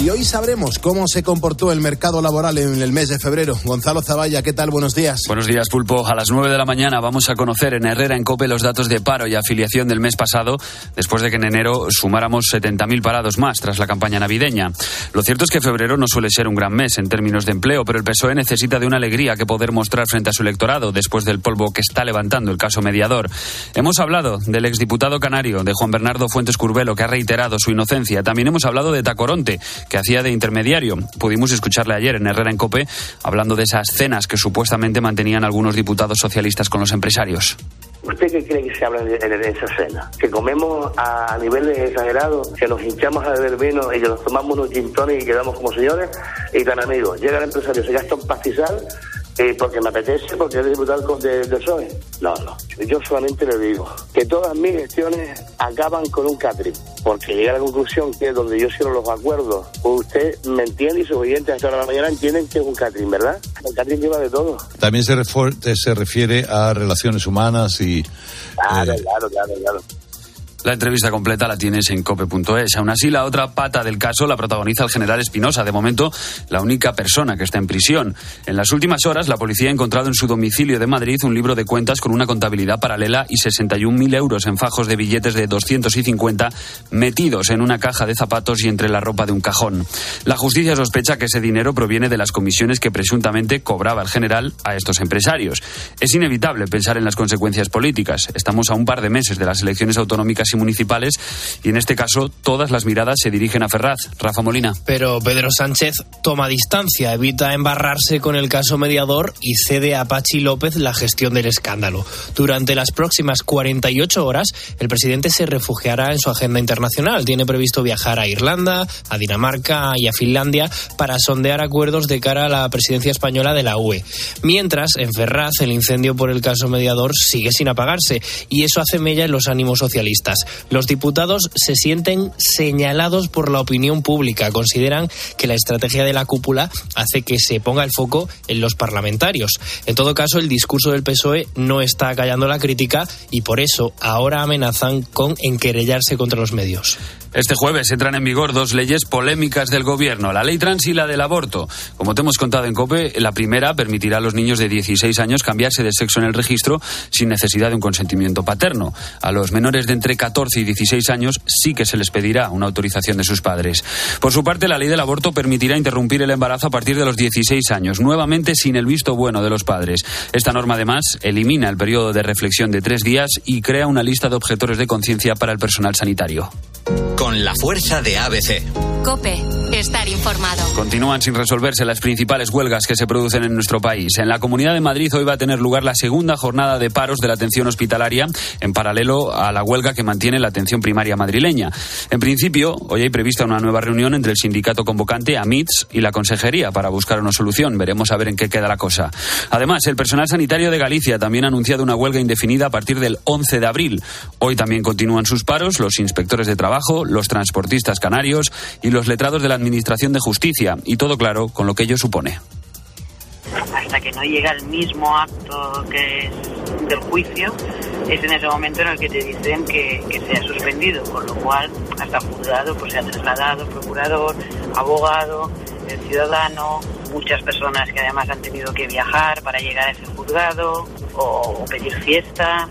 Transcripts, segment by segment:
Y hoy sabremos cómo se comportó el mercado laboral en el mes de febrero. Gonzalo Zavalla, ¿qué tal? Buenos días. Buenos días, Pulpo. A las 9 de la mañana vamos a conocer en Herrera en Cope los datos de paro y afiliación del mes pasado, después de que en enero sumáramos 70.000 parados más tras la campaña navideña. Lo cierto es que febrero no suele ser un gran mes en términos de empleo, pero el PSOE necesita de una alegría que poder mostrar frente a su electorado después del polvo que está levantando el caso mediador. Hemos hablado del exdiputado canario, de Juan Bernardo Fuentes Curbelo, que ha reiterado su inocencia. También hemos hablado de Tacoronte, que hacía de intermediario. Pudimos escucharle ayer en Herrera en Cope hablando de esas cenas que supuestamente mantenían algunos diputados socialistas con los empresarios. ¿Usted qué cree que se habla en, esa cena? ¿Que comemos a, niveles exagerados, que nos hinchamos a beber vino y que nos tomamos unos gintones y quedamos como señores y tan amigos? Llega el empresario, se gasta un pastizal eh, porque me apetece, porque eres diputado de, de PSOE. No, no. Yo solamente le digo que todas mis gestiones acaban con un catering, porque llega a la conclusión que donde yo cierro los acuerdos, pues usted me entiende y sus oyentes hasta la mañana entienden que es un catering, ¿verdad? El catering lleva de todo. También se, se refiere a relaciones humanas y... Claro, eh, claro, claro, claro. La entrevista completa la tienes en cope.es. Aún así, la otra pata del caso la protagoniza el general Espinosa, de momento la única persona que está en prisión. En las últimas horas, la policía ha encontrado en su domicilio de Madrid un libro de cuentas con una contabilidad paralela y 61.000 euros en fajos de billetes de 250 metidos en una caja de zapatos y entre la ropa de un cajón. La justicia sospecha que ese dinero proviene de las comisiones que presuntamente cobraba el general a estos empresarios. Es inevitable pensar en las consecuencias políticas. Estamos a un par de meses de las elecciones autonómicas y municipales y en este caso todas las miradas se dirigen a Ferraz. Rafa Molina. Pero Pedro Sánchez toma distancia, evita embarrarse con el caso mediador y cede a Pachi López la gestión del escándalo. Durante las próximas 48 horas, el presidente se refugiará en su agenda internacional. Tiene previsto viajar a Irlanda, a Dinamarca y a Finlandia para sondear acuerdos de cara a la presidencia española de la UE. Mientras, en Ferraz, el incendio por el caso mediador sigue sin apagarse y eso hace mella en los ánimos socialistas. Los diputados se sienten señalados por la opinión pública. Consideran que la estrategia de la cúpula hace que se ponga el foco en los parlamentarios. En todo caso, el discurso del PSOE no está callando la crítica y por eso ahora amenazan con enquerellarse contra los medios. Este jueves entran en vigor dos leyes polémicas del gobierno, la ley trans y la del aborto. Como te hemos contado en COPE, la primera permitirá a los niños de 16 años cambiarse de sexo en el registro sin necesidad de un consentimiento paterno. A los menores de entre 14 y 16 años sí que se les pedirá una autorización de sus padres. Por su parte, la ley del aborto permitirá interrumpir el embarazo a partir de los 16 años, nuevamente sin el visto bueno de los padres. Esta norma, además, elimina el periodo de reflexión de tres días y crea una lista de objetores de conciencia para el personal sanitario con la fuerza de ABC. Cope, estar informado. Continúan sin resolverse las principales huelgas que se producen en nuestro país. En la Comunidad de Madrid hoy va a tener lugar la segunda jornada de paros de la atención hospitalaria, en paralelo a la huelga que mantiene la atención primaria madrileña. En principio, hoy hay prevista una nueva reunión entre el sindicato convocante, AMITS, y la consejería para buscar una solución. Veremos a ver en qué queda la cosa. Además, el personal sanitario de Galicia también ha anunciado una huelga indefinida a partir del 11 de abril. Hoy también continúan sus paros los inspectores de trabajo, los transportistas canarios y los letrados de la Administración de Justicia, y todo claro con lo que ello supone. Hasta que no llega el mismo acto que es del juicio, es en ese momento en el que te dicen que, que se ha suspendido, con lo cual hasta juzgado pues se ha trasladado procurador, abogado, el ciudadano, muchas personas que además han tenido que viajar para llegar a ese juzgado o pedir fiesta.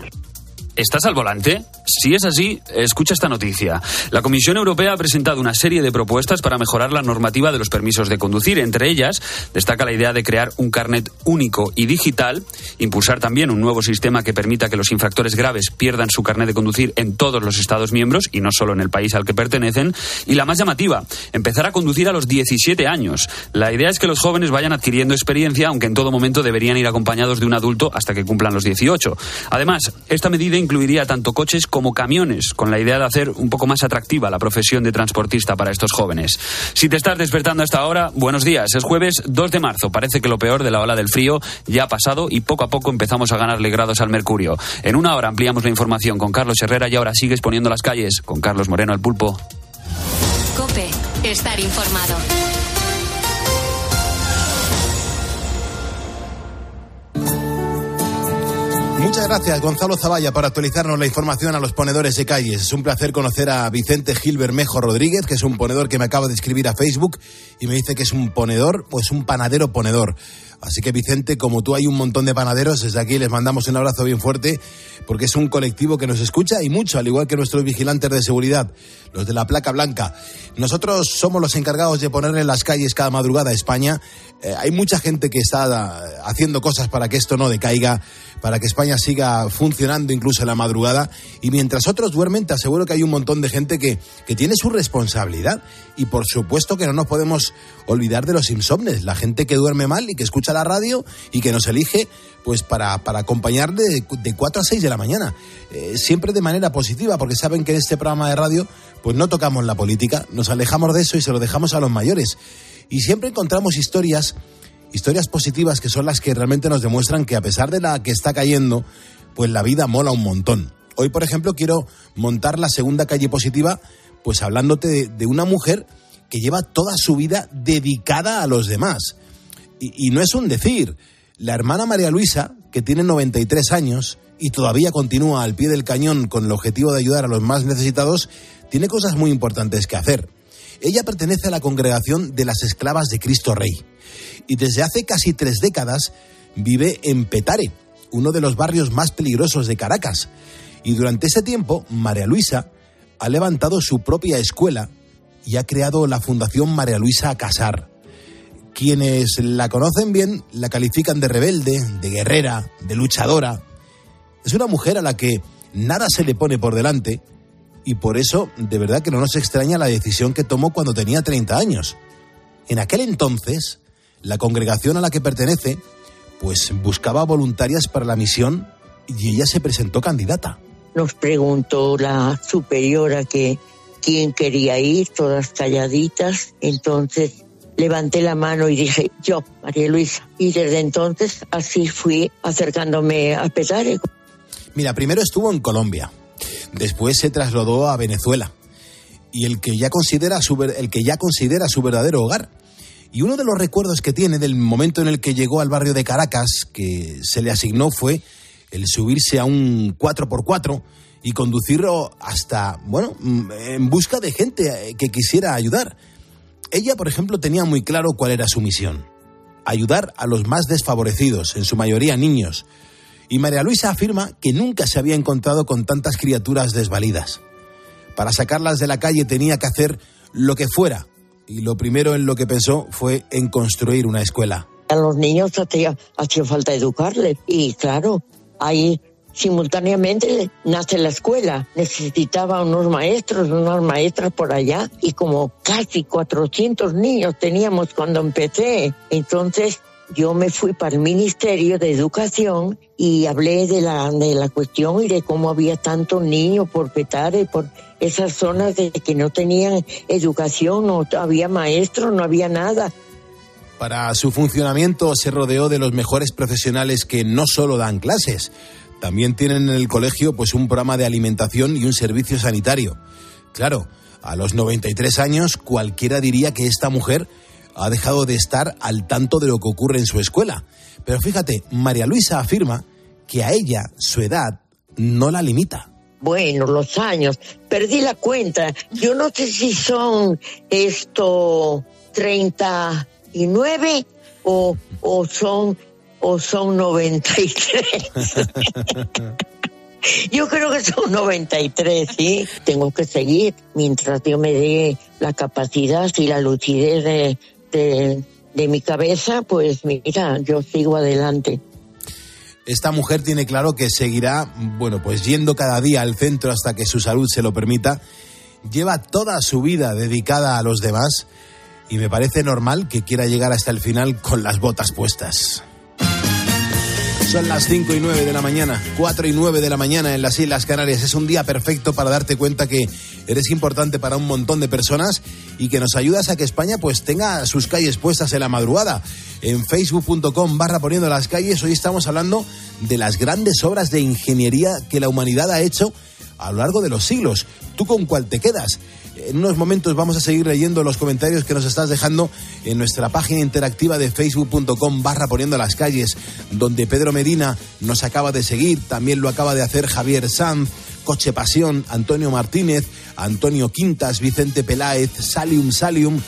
¿Estás al volante? Si es así, escucha esta noticia. La Comisión Europea ha presentado una serie de propuestas para mejorar la normativa de los permisos de conducir. Entre ellas, destaca la idea de crear un carnet único y digital, impulsar también un nuevo sistema que permita que los infractores graves pierdan su carnet de conducir en todos los Estados miembros y no solo en el país al que pertenecen. Y la más llamativa, empezar a conducir a los 17 años. La idea es que los jóvenes vayan adquiriendo experiencia, aunque en todo momento deberían ir acompañados de un adulto hasta que cumplan los 18. Además, esta medida incluiría tanto coches como como camiones, con la idea de hacer un poco más atractiva la profesión de transportista para estos jóvenes. Si te estás despertando hasta ahora, buenos días. Es jueves 2 de marzo. Parece que lo peor de la ola del frío ya ha pasado y poco a poco empezamos a ganarle grados al mercurio. En una hora ampliamos la información con Carlos Herrera y ahora sigues poniendo las calles con Carlos Moreno el pulpo. Cope, estar informado. Muchas gracias, Gonzalo Zavalla, por actualizarnos la información a los ponedores de calles. Es un placer conocer a Vicente Gil Bermejo Rodríguez, que es un ponedor que me acaba de escribir a Facebook y me dice que es un ponedor, pues un panadero ponedor. Así que Vicente, como tú hay un montón de panaderos, desde aquí les mandamos un abrazo bien fuerte porque es un colectivo que nos escucha y mucho, al igual que nuestros vigilantes de seguridad, los de la placa blanca. Nosotros somos los encargados de ponerle en las calles cada madrugada a España. Eh, hay mucha gente que está eh, haciendo cosas para que esto no decaiga, para que España siga funcionando incluso en la madrugada. Y mientras otros duermen, te aseguro que hay un montón de gente que, que tiene su responsabilidad. Y por supuesto que no nos podemos olvidar de los insomnes, la gente que duerme mal y que escucha la radio y que nos elige pues para, para acompañar de, de 4 a 6 de la mañana. Eh, siempre de manera positiva, porque saben que en este programa de radio pues no tocamos la política, nos alejamos de eso y se lo dejamos a los mayores. Y siempre encontramos historias, historias positivas que son las que realmente nos demuestran que a pesar de la que está cayendo, pues la vida mola un montón. Hoy, por ejemplo, quiero montar la segunda calle positiva, pues hablándote de una mujer que lleva toda su vida dedicada a los demás. Y, no es un decir. La hermana María Luisa, que tiene 93 años y todavía continúa al pie del cañón con el objetivo de ayudar a los más necesitados, tiene cosas muy importantes que hacer. Ella pertenece a la congregación de las esclavas de Cristo Rey y desde hace casi tres décadas vive en Petare, uno de los barrios más peligrosos de Caracas. Y durante ese tiempo, María Luisa ha levantado su propia escuela y ha creado la Fundación María Luisa Casar. Quienes la conocen bien la califican de rebelde, de guerrera, de luchadora. Es una mujer a la que nada se le pone por delante y por eso de verdad que no nos extraña la decisión que tomó cuando tenía 30 años. En aquel entonces, la congregación a la que pertenece pues buscaba voluntarias para la misión y ella se presentó candidata. Nos preguntó la superiora que quién quería ir, todas calladitas. Entonces levanté la mano y dije, yo, María Luisa. Y desde entonces así fui acercándome a Petare. Mira, primero estuvo en Colombia, después se trasladó a Venezuela y el que ya considera su, el que ya considera su verdadero hogar. Y uno de los recuerdos que tiene del momento en el que llegó al barrio de Caracas, que se le asignó, fue el subirse a un 4x4 y conducirlo hasta, bueno, en busca de gente que quisiera ayudar. Ella, por ejemplo, tenía muy claro cuál era su misión. Ayudar a los más desfavorecidos, en su mayoría niños. Y María Luisa afirma que nunca se había encontrado con tantas criaturas desvalidas. Para sacarlas de la calle tenía que hacer lo que fuera. Y lo primero en lo que pensó fue en construir una escuela. A los niños hacía, falta educarles. Y claro, ahí simultáneamente nace la escuela. Necesitaba unos maestros, unas maestras por allá y como casi 400 niños teníamos cuando empecé. Entonces yo me fui para el Ministerio de Educación y hablé de la, de la cuestión y de cómo había tantos niños por Petare, por esas zonas de que no tenían educación, no había maestros, no había nada. Para su funcionamiento se rodeó de los mejores profesionales que no solo dan clases, también tienen en el colegio pues un programa de alimentación y un servicio sanitario. Claro, a los 93 años cualquiera diría que esta mujer ha dejado de estar al tanto de lo que ocurre en su escuela. Pero fíjate, María Luisa afirma que a ella su edad no la limita. Bueno, los años, perdí la cuenta. Yo no sé si son esto 39 o, o son o son 93. Yo creo que son 93, sí. Tengo que seguir mientras Dios me dé la capacidad y la lucidez de, de, de mi cabeza, pues mira, yo sigo adelante. Esta mujer tiene claro que seguirá, bueno, pues yendo cada día al centro hasta que su salud se lo permita. Lleva toda su vida dedicada a los demás y me parece normal que quiera llegar hasta el final con las botas puestas. Son las 5 y 9 de la mañana, 4 y 9 de la mañana en las Islas Canarias. Es un día perfecto para darte cuenta que eres importante para un montón de personas y que nos ayudas a que España pues tenga sus calles puestas en la madrugada. En facebook.com barra poniendo las calles, hoy estamos hablando de las grandes obras de ingeniería que la humanidad ha hecho a lo largo de los siglos. ¿Tú con cuál te quedas? En unos momentos vamos a seguir leyendo los comentarios que nos estás dejando en nuestra página interactiva de facebook.com barra poniendo las calles, donde Pedro Medina nos acaba de seguir, también lo acaba de hacer Javier Sanz, Coche Pasión, Antonio Martínez, Antonio Quintas, Vicente Peláez, Salium Salium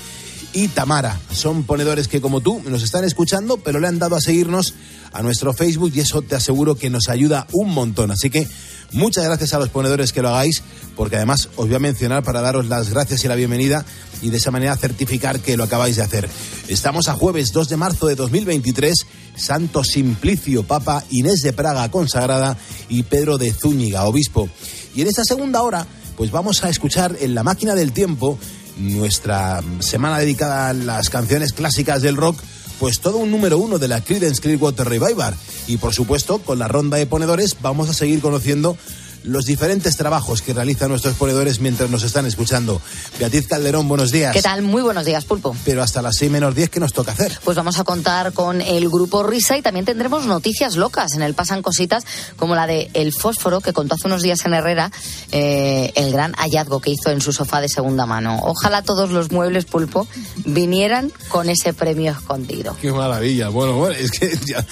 y Tamara. Son ponedores que como tú nos están escuchando, pero le han dado a seguirnos a nuestro Facebook y eso te aseguro que nos ayuda un montón. Así que muchas gracias a los ponedores que lo hagáis, porque además os voy a mencionar para daros las gracias y la bienvenida y de esa manera certificar que lo acabáis de hacer. Estamos a jueves 2 de marzo de 2023, Santo Simplicio, Papa Inés de Praga consagrada y Pedro de Zúñiga, obispo. Y en esta segunda hora, pues vamos a escuchar en la máquina del tiempo nuestra semana dedicada a las canciones clásicas del rock, pues todo un número uno de la Creedence Clearwater Revival. Y por supuesto, con la ronda de ponedores vamos a seguir conociendo los diferentes trabajos que realizan nuestros ponedores mientras nos están escuchando. Beatriz Calderón, buenos días. ¿Qué tal? Muy buenos días, Pulpo. Pero hasta las 6 menos 10, ¿qué nos toca hacer? Pues vamos a contar con el grupo Risa y también tendremos noticias locas. En el pasan cositas como la de El Fósforo, que contó hace unos días en Herrera eh, el gran hallazgo que hizo en su sofá de segunda mano. Ojalá todos los muebles, Pulpo, vinieran con ese premio escondido. Qué maravilla. Bueno, bueno es que ya,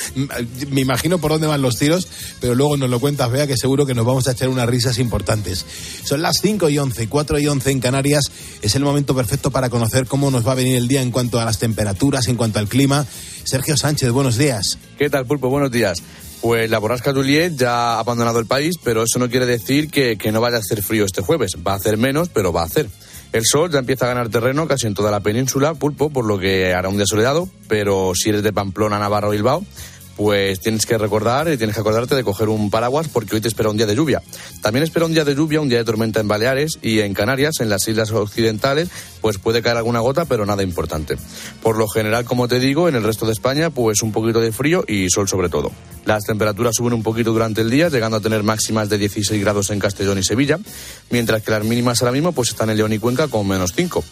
me imagino por dónde van los tiros, pero luego nos lo cuentas, vea que seguro que nos vamos a echar unas risas importantes. Son las 5 y 11, 4 y 11 en Canarias. Es el momento perfecto para conocer cómo nos va a venir el día en cuanto a las temperaturas, en cuanto al clima. Sergio Sánchez, buenos días. ¿Qué tal, Pulpo? Buenos días. Pues la borrasca Juliet ya ha abandonado el país, pero eso no quiere decir que, que no vaya a hacer frío este jueves. Va a hacer menos, pero va a hacer. El sol ya empieza a ganar terreno casi en toda la península, Pulpo, por lo que hará un día soleado, pero si eres de Pamplona, Navarra o Bilbao, pues tienes que recordar y tienes que acordarte de coger un paraguas porque hoy te espera un día de lluvia. También espera un día de lluvia, un día de tormenta en Baleares y en Canarias, en las islas occidentales, pues puede caer alguna gota, pero nada importante. Por lo general, como te digo, en el resto de España, pues un poquito de frío y sol sobre todo. Las temperaturas suben un poquito durante el día, llegando a tener máximas de 16 grados en Castellón y Sevilla, mientras que las mínimas ahora mismo pues están en León y Cuenca con menos 5.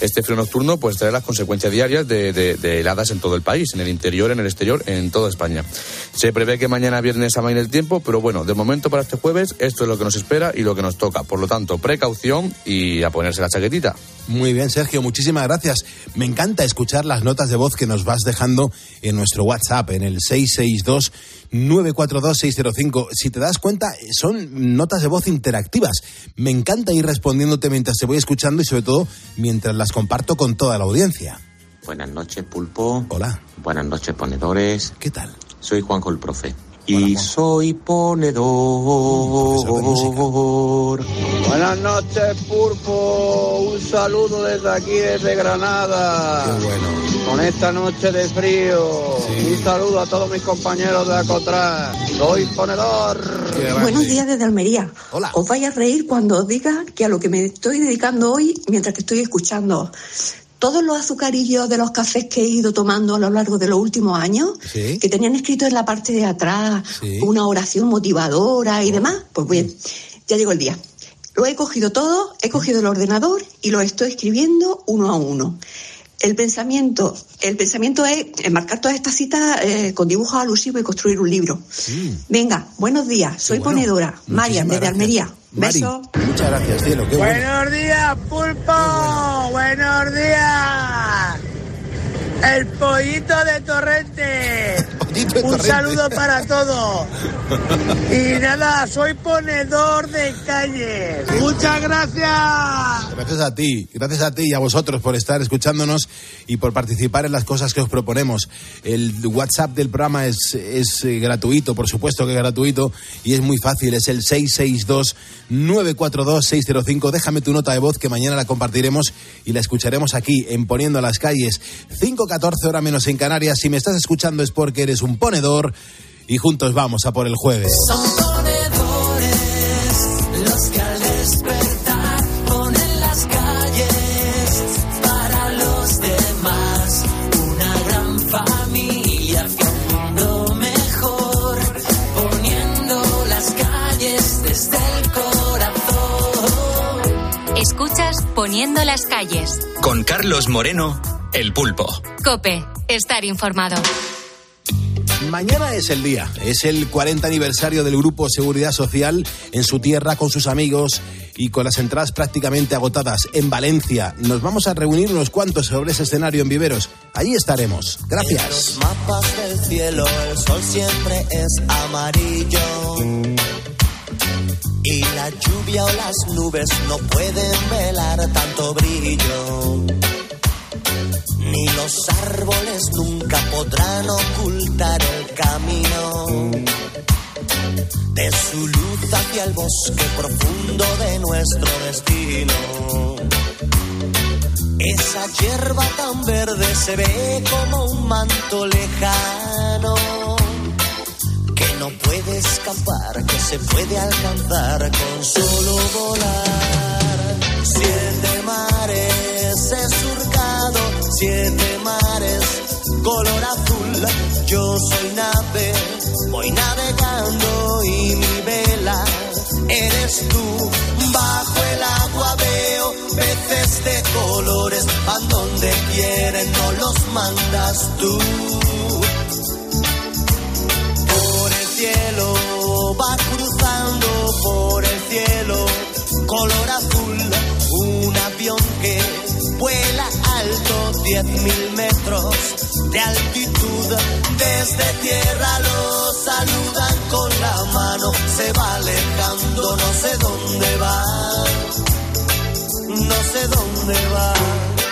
Este frío nocturno pues trae las consecuencias diarias de, de, de heladas en todo el país, en el interior, en el exterior, en toda España. Se prevé que mañana viernes amaine el tiempo, pero bueno, de momento para este jueves esto es lo que nos espera y lo que nos toca. Por lo tanto, precaución y a ponerse la chaquetita. Muy bien, Sergio, muchísimas gracias. Me encanta escuchar las notas de voz que nos vas dejando en nuestro WhatsApp, en el 662 942 605. Si te das cuenta, son notas de voz interactivas. Me encanta ir respondiéndote mientras te voy escuchando y sobre todo mientras las comparto con toda la audiencia. Buenas noches, Pulpo. Hola. Buenas noches, ponedores. ¿Qué tal? Soy Juanjo el Profe. Y soy ponedor. Buenas noches, Pulpo. Un saludo desde aquí, desde Granada. Qué bueno. Con esta noche de frío. Sí. Un saludo a todos mis compañeros de Acotrás. Soy ponedor. Buenos días desde Almería. Hola. Os vais a reír cuando os diga que a lo que me estoy dedicando hoy mientras que estoy escuchando todos los azucarillos de los cafés que he ido tomando a lo largo de los últimos años, Sí. que tenían escrito en la parte de atrás Sí. una oración motivadora y demás, pues bien, ya llegó el día. Lo he cogido todo, he cogido el ordenador y lo estoy escribiendo uno a uno. El pensamiento, el pensamiento es enmarcar todas estas citas eh, con dibujos alusivos y construir un libro. Venga, buenos días, soy bueno. ponedora, Muchísimas desde gracias. Almería. Mari, Besos. muchas gracias, cielo. Qué bueno. Buenos días, Pulpo. Buenos días. El pollito de Torrente. Un saludo para todos. Y nada, soy ponedor de calles. Muchas gracias. Gracias a ti, gracias a ti y a vosotros por estar escuchándonos y por participar en las cosas que os proponemos. El WhatsApp del programa es, es eh, gratuito, por supuesto que es gratuito, y es muy fácil, es el 662-942-605. Déjame tu nota de voz que mañana la compartiremos y la escucharemos aquí en Poniendo las Calles. 5.14 hora menos en Canarias. Si me estás escuchando es porque eres un ponedor y juntos vamos a por el jueves. Son ponedores los que al despertar ponen las calles para los demás. Una gran familia hacia un mundo mejor, poniendo las calles desde el corazón. Escuchas Poniendo las calles. Con Carlos Moreno, El Pulpo. Cope, estar informado. Mañana es el día, es el 40 aniversario del Grupo Seguridad Social en su tierra con sus amigos y con las entradas prácticamente agotadas en Valencia. Nos vamos a reunir unos cuantos sobre ese escenario en Viveros. Allí estaremos. Gracias. mapas del cielo el sol siempre es amarillo. Y la lluvia o las nubes no pueden velar tanto brillo. Ni los árboles nunca podrán ocultar el camino de su luz hacia el bosque profundo de nuestro destino. Esa hierba tan verde se ve como un manto lejano que no puede escapar, que se puede alcanzar con solo volar. Siete mares he surcado, siete mares color azul. Yo soy nave, voy navegando y mi vela eres tú. Bajo el agua veo peces de colores, van donde quieren, no los mandas tú. Por el cielo va cruzando por el cielo color azul un avión que vuela alto 10.000 metros de altitud. Desde tierra lo saludan con la mano se va alejando no sé dónde va no sé dónde va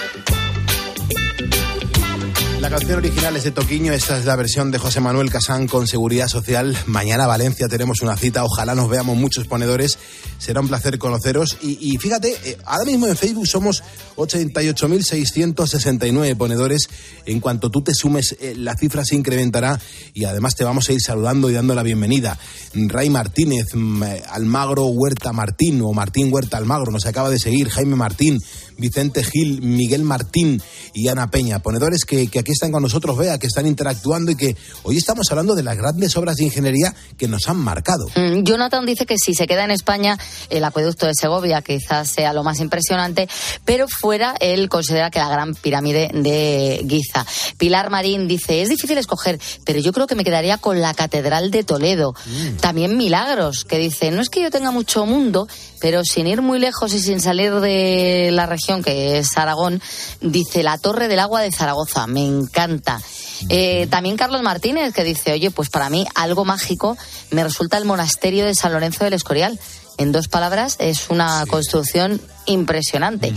La canción original es de Toquiño, esta es la versión de José Manuel Casán con Seguridad Social. Mañana Valencia tenemos una cita, ojalá nos veamos muchos ponedores, será un placer conoceros. Y, fíjate, eh, ahora mismo en Facebook somos 88.669 ponedores. En cuanto tú te sumes, eh, la cifra se incrementará y además te vamos a ir saludando y dando la bienvenida. Ray Martínez, mm, eh, Almagro Huerta Martín o Martín Huerta Almagro nos acaba de seguir, Jaime Martín, Vicente Gil, Miguel Martín y Ana Peña, ponedores que, que aquí están con nosotros, vea, que están interactuando y que hoy estamos hablando de las grandes obras de ingeniería que nos han marcado. Mm, Jonathan dice que si se queda en España, el acueducto de Segovia quizás sea lo más impresionante, pero fuera él considera que la gran pirámide de Giza. Pilar Marín dice, es difícil escoger, pero yo creo que me quedaría con la Catedral de Toledo. También Milagros, que dice, no es que yo tenga mucho mundo, pero sin ir muy lejos y sin salir de la región que es Aragón, dice la Torre del Agua de Zaragoza, me encanta. Eh, también Carlos Martínez que dice, oye, pues para mí algo mágico me resulta el monasterio de San Lorenzo del Escorial. En dos palabras, es una construcción impresionante.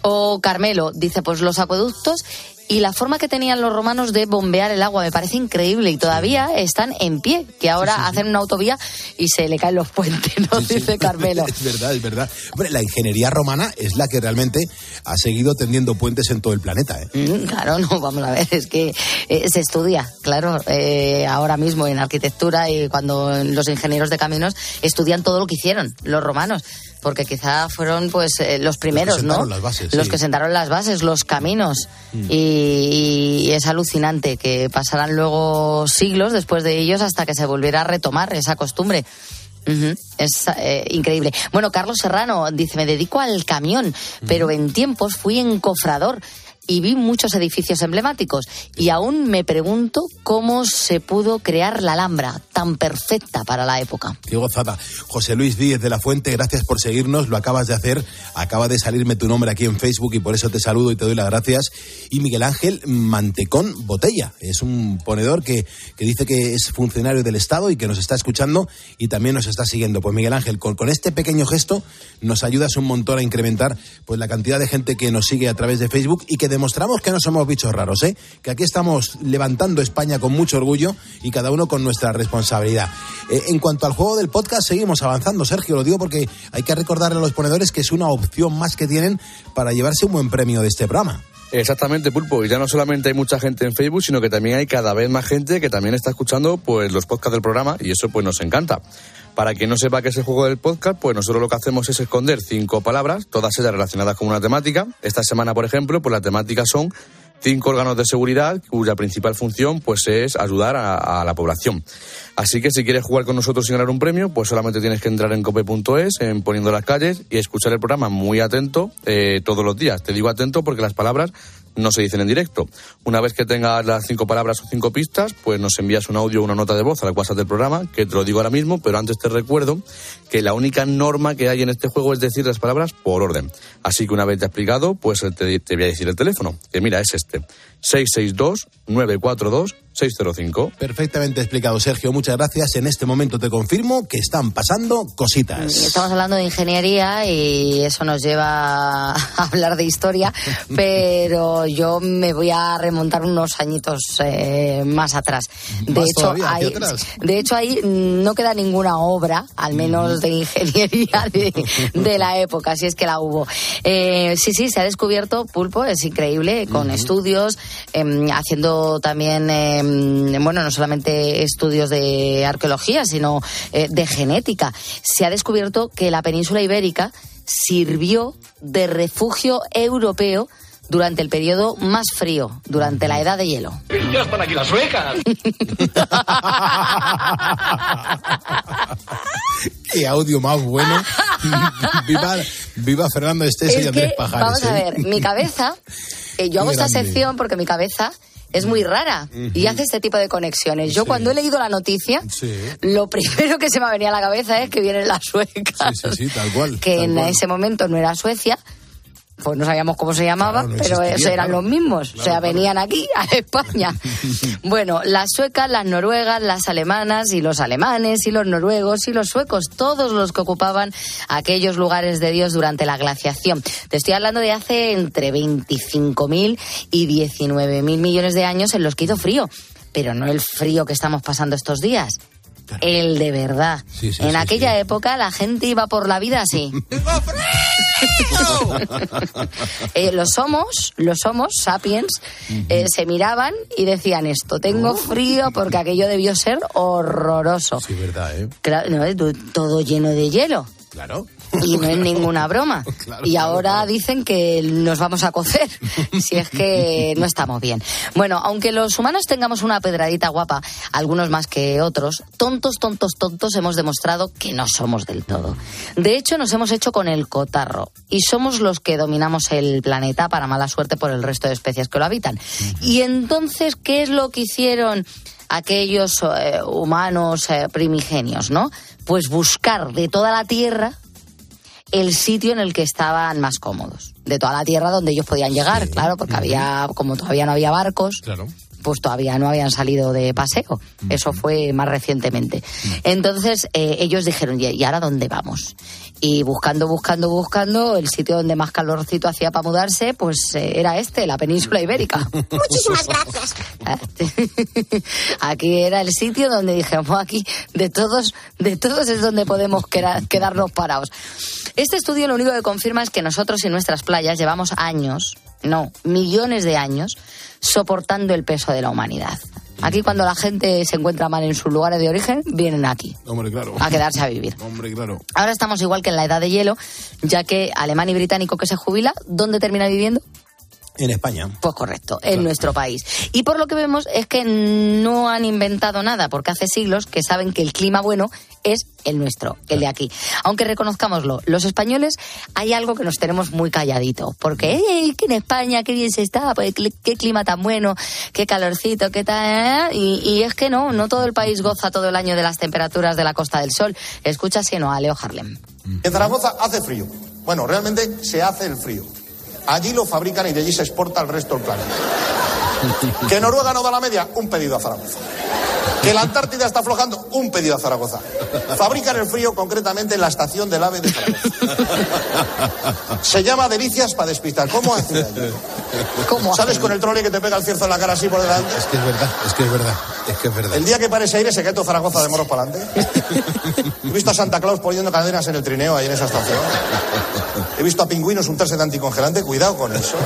O Carmelo dice, pues los acueductos y la forma que tenían los romanos de bombear el agua me parece increíble y todavía están en pie, que ahora hacen una autovía y se le caen los puentes, nos dice Carmelo. Es verdad, es verdad. Hombre, la ingeniería romana es la que realmente ha seguido tendiendo puentes en todo el planeta. ¿eh? Mm, Claro, no, vamos a ver, es que eh, se estudia, claro, eh, ahora mismo en arquitectura y cuando los ingenieros de caminos estudian todo lo que hicieron los romanos, porque quizá fueron pues eh, los primeros, ¿no? sentaron las bases, los sí. que sentaron las bases, los caminos. Mm. Y, y es alucinante que pasarán luego siglos después de ellos hasta que se volviera a retomar esa costumbre. Es eh, increíble. Bueno, Carlos Serrano dice, me dedico al camión, pero en tiempos fui encofrador y vi muchos edificios emblemáticos. Y aún me pregunto cómo se pudo crear la Alhambra tan perfecta para la época. Qué gozada. José Luis Díez de la Fuente, gracias por seguirnos, lo acabas de hacer, acaba de salirme tu nombre aquí en Facebook y por eso te saludo y te doy las gracias. Y Miguel Ángel Mantecón Botella, es un ponedor que, que dice que es funcionario del Estado y que nos está escuchando y también nos está siguiendo. Pues Miguel Ángel, con, con este pequeño gesto nos ayudas un montón a incrementar pues la cantidad de gente que nos sigue a través de Facebook y que demostramos que no somos bichos raros, ¿eh? que aquí estamos levantando España con mucho orgullo y cada uno con nuestra responsabilidad. Eh, en cuanto al juego del podcast, seguimos avanzando, Sergio, lo digo porque hay que recordarle a los ponedores que es una opción más que tienen para llevarse un buen premio de este programa. Exactamente, Pulpo. Y ya no solamente hay mucha gente en Facebook, sino que también hay cada vez más gente que también está escuchando pues los podcasts del programa y eso pues nos encanta. Para quien no sepa qué es el juego del podcast, pues nosotros lo que hacemos es esconder cinco palabras, todas ellas relacionadas con una temática. Esta semana, por ejemplo, pues las temáticas son cinco órganos de seguridad cuya principal función pues es ayudar a, a la población. Así que si quieres jugar con nosotros y ganar un premio, pues solamente tienes que entrar en cope.es, en poniendo las calles y escuchar el programa muy atento eh, todos los días. Te digo atento porque las palabras no se dicen en directo. Una vez que tengas las cinco palabras o cinco pistas, pues nos envías un audio o una nota de voz al WhatsApp del programa, que te lo digo ahora mismo, pero antes te recuerdo que la única norma que hay en este juego es decir las palabras por orden. Así que una vez te explicado, pues te, te voy a decir el teléfono, que mira, es este, 662-942-605. Perfectamente explicado, Sergio. Muchas gracias. En este momento te confirmo que están pasando cositas. Estamos hablando de ingeniería y eso nos lleva a hablar de historia, pero yo me voy a remontar unos añitos eh, más atrás. De Más hecho, atrás. de hecho, ahí no queda ninguna obra, al menos de ingeniería de, de la época, si es que la hubo. Eh, sí, sí, se ha descubierto pulpo, es increíble, con estudios, em, haciendo también, em, bueno, no solamente estudios de arqueología, sino eh, de genética. Se ha descubierto que la península ibérica sirvió de refugio europeo durante el periodo más frío, durante la edad de hielo. Ya están aquí las suecas. Qué audio más bueno. viva, viva Fernando Esteso y Es Andrés que, Pajares. vamos a ¿eh? ver, mi cabeza, eh, yo hago Qué esta grande. sección porque mi cabeza es muy rara y hace este tipo de conexiones. Yo cuando he leído la noticia, Sí, lo primero que se me ha venido a la cabeza es que vienen las suecas, sí, sí, tal cual. que tal en cual. ese momento no era Suecia. Pues no sabíamos cómo se llamaba, Claro, no pero esos eran claro. los mismos. o sea, venían aquí, a España. bueno, las suecas, las noruegas, las alemanas y los alemanes y los noruegos y los suecos, todos los que ocupaban aquellos lugares de Dios durante la glaciación. Te estoy hablando de hace entre 25.000 y 19.000 millones de años en los que hizo frío. Pero no el frío que estamos pasando estos días. El de verdad. Sí, sí, en sí, aquella época la gente iba por la vida así. Eh, los homos, los homos sapiens, eh, se miraban y decían esto, tengo frío porque aquello debió ser horroroso. Sí, verdad, ¿eh? Claro, no, tú- todo lleno de hielo. Claro. Y no es ninguna broma. Claro, y ahora claro. dicen que nos vamos a cocer, si es que no estamos bien. Bueno, aunque los humanos tengamos una pedradita guapa, algunos más que otros, tontos, tontos, tontos hemos demostrado que no somos del todo. De hecho, nos hemos hecho con el cotarro y somos los que dominamos el planeta para mala suerte por el resto de especies que lo habitan. Y entonces, ¿qué es lo que hicieron? aquellos eh, humanos eh, primigenios, ¿no? Pues buscar de toda la Tierra el sitio en el que estaban más cómodos. De toda la Tierra donde ellos podían llegar, claro, porque había, como todavía no había barcos, Claro. Pues todavía no habían salido de paseo. Eso fue más recientemente. Entonces eh, ellos dijeron, ¿y y ahora dónde vamos? Y buscando, buscando, buscando, el sitio donde más calorcito hacía para mudarse, pues eh, era este, la península ibérica. Muchísimas gracias. Aquí era el sitio donde dijimos, aquí de todos, de todos es donde podemos queda- quedarnos parados. Este estudio lo único que confirma es que nosotros en nuestras playas llevamos años, no, millones de años, soportando el peso de la humanidad. Aquí cuando la gente se encuentra mal en sus lugares de origen, vienen aquí Hombre, claro. a quedarse a vivir. Hombre, claro. Ahora estamos igual que en la edad de hielo, ya que alemán y británico que se jubila, ¿dónde termina viviendo? En España. Pues correcto, en nuestro país. Y por lo que vemos es que no han inventado nada, porque hace siglos que saben que el clima bueno es el nuestro, el de aquí. Aunque reconozcámoslo, los españoles hay algo que nos tenemos muy calladito, porque "Ey, que en España qué bien se está, pues qué qué clima tan bueno, qué calorcito, qué tal, y, y es que no, no todo el país goza todo el año de las temperaturas de la Costa del Sol. Escucha sino a Leo Harlem. En Zaragoza hace frío. Bueno, realmente se hace el frío. Allí lo fabrican y de allí se exporta al resto del planeta. Que Noruega no da la media, un pedido a Zaragoza. Que la Antártida está aflojando, un pedido a Zaragoza. Fabrican el frío concretamente en la estación del AVE de Zaragoza. Se llama Delicias para despistar. ¿Cómo hace allí? ¿Sabes con el trole que te pega el cierzo en la cara así por delante? Es que es verdad, es que es verdad, es que es verdad. El día que pare ese aire se cae todo Zaragoza de moros para adelante. He visto a Santa Claus poniendo cadenas en el trineo ahí en esa estación. He visto a pingüinos untarse de anticongelante. Cuidado con eso.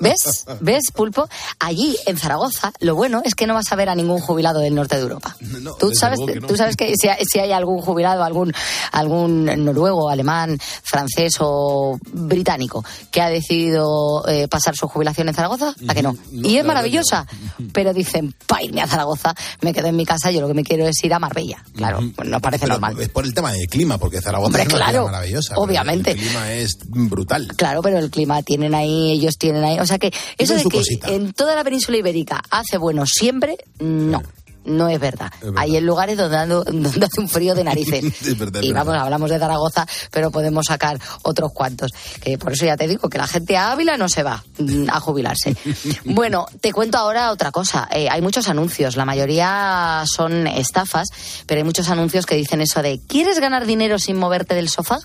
¿Ves? ¿Ves, Pulpo? Allí, en Zaragoza, lo bueno es que no vas a ver a ningún jubilado del norte de Europa. tú, desde sabes, que no. tú sabes que si, hay- si hay algún jubilado, algún, algún noruego, alemán, francés o británico que ha decidido eh, pasar su jubilación en Zaragoza, ¿a que no? y es maravillosa. Pero dicen, pa irme a Zaragoza, me quedo en mi casa, yo lo que me quiero es ir a Marbella. Claro, pues nos parece Pero normal. Es por el tema del clima, porque Zaragoza Hombre, es una claro, maravillosa. obviamente. El clima es brutal. Claro, pero el clima tienen ahí, ellos tienen ahí. O sea que eso de que. En toda la península ibérica hace bueno siempre, no. No es verdad. Hay en lugares donde, donde hace un frío de narices. Es verdad, y vamos, hablamos de Zaragoza, pero podemos sacar otros cuantos. Que por eso ya te digo que la gente a Ávila no se va mm, a jubilarse. bueno, te cuento ahora otra cosa. Eh, hay muchos anuncios, la mayoría son estafas, pero hay muchos anuncios que dicen eso de ¿quieres ganar dinero sin moverte del sofá?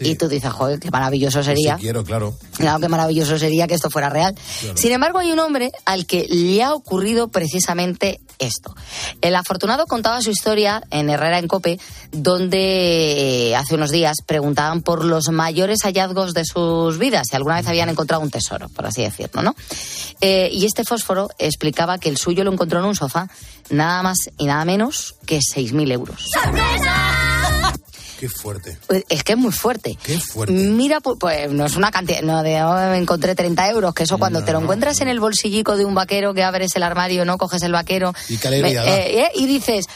Y tú dices, joder, qué maravilloso sería. Sí, quiero, claro. Claro, qué maravilloso sería que esto fuera real. Claro. Sin embargo, hay un hombre al que le ha ocurrido precisamente esto. El afortunado contaba su historia en Herrera en Cope, donde eh, hace unos días preguntaban por los mayores hallazgos de sus vidas, si alguna vez habían encontrado un tesoro, por así decirlo, ¿no? Eh, y este fósforo explicaba que el suyo lo encontró en un sofá, nada más y nada menos que 6.000 euros. Qué fuerte. Pues Es que es muy fuerte. Qué fuerte. Mira, pu- pues no es una cantidad, no de oh, me encontré 30 euros, que eso cuando te lo encuentras en el bolsillico de un vaquero, que abres el armario, no coges el vaquero. Y qué alegría me- eh, eh, y dices,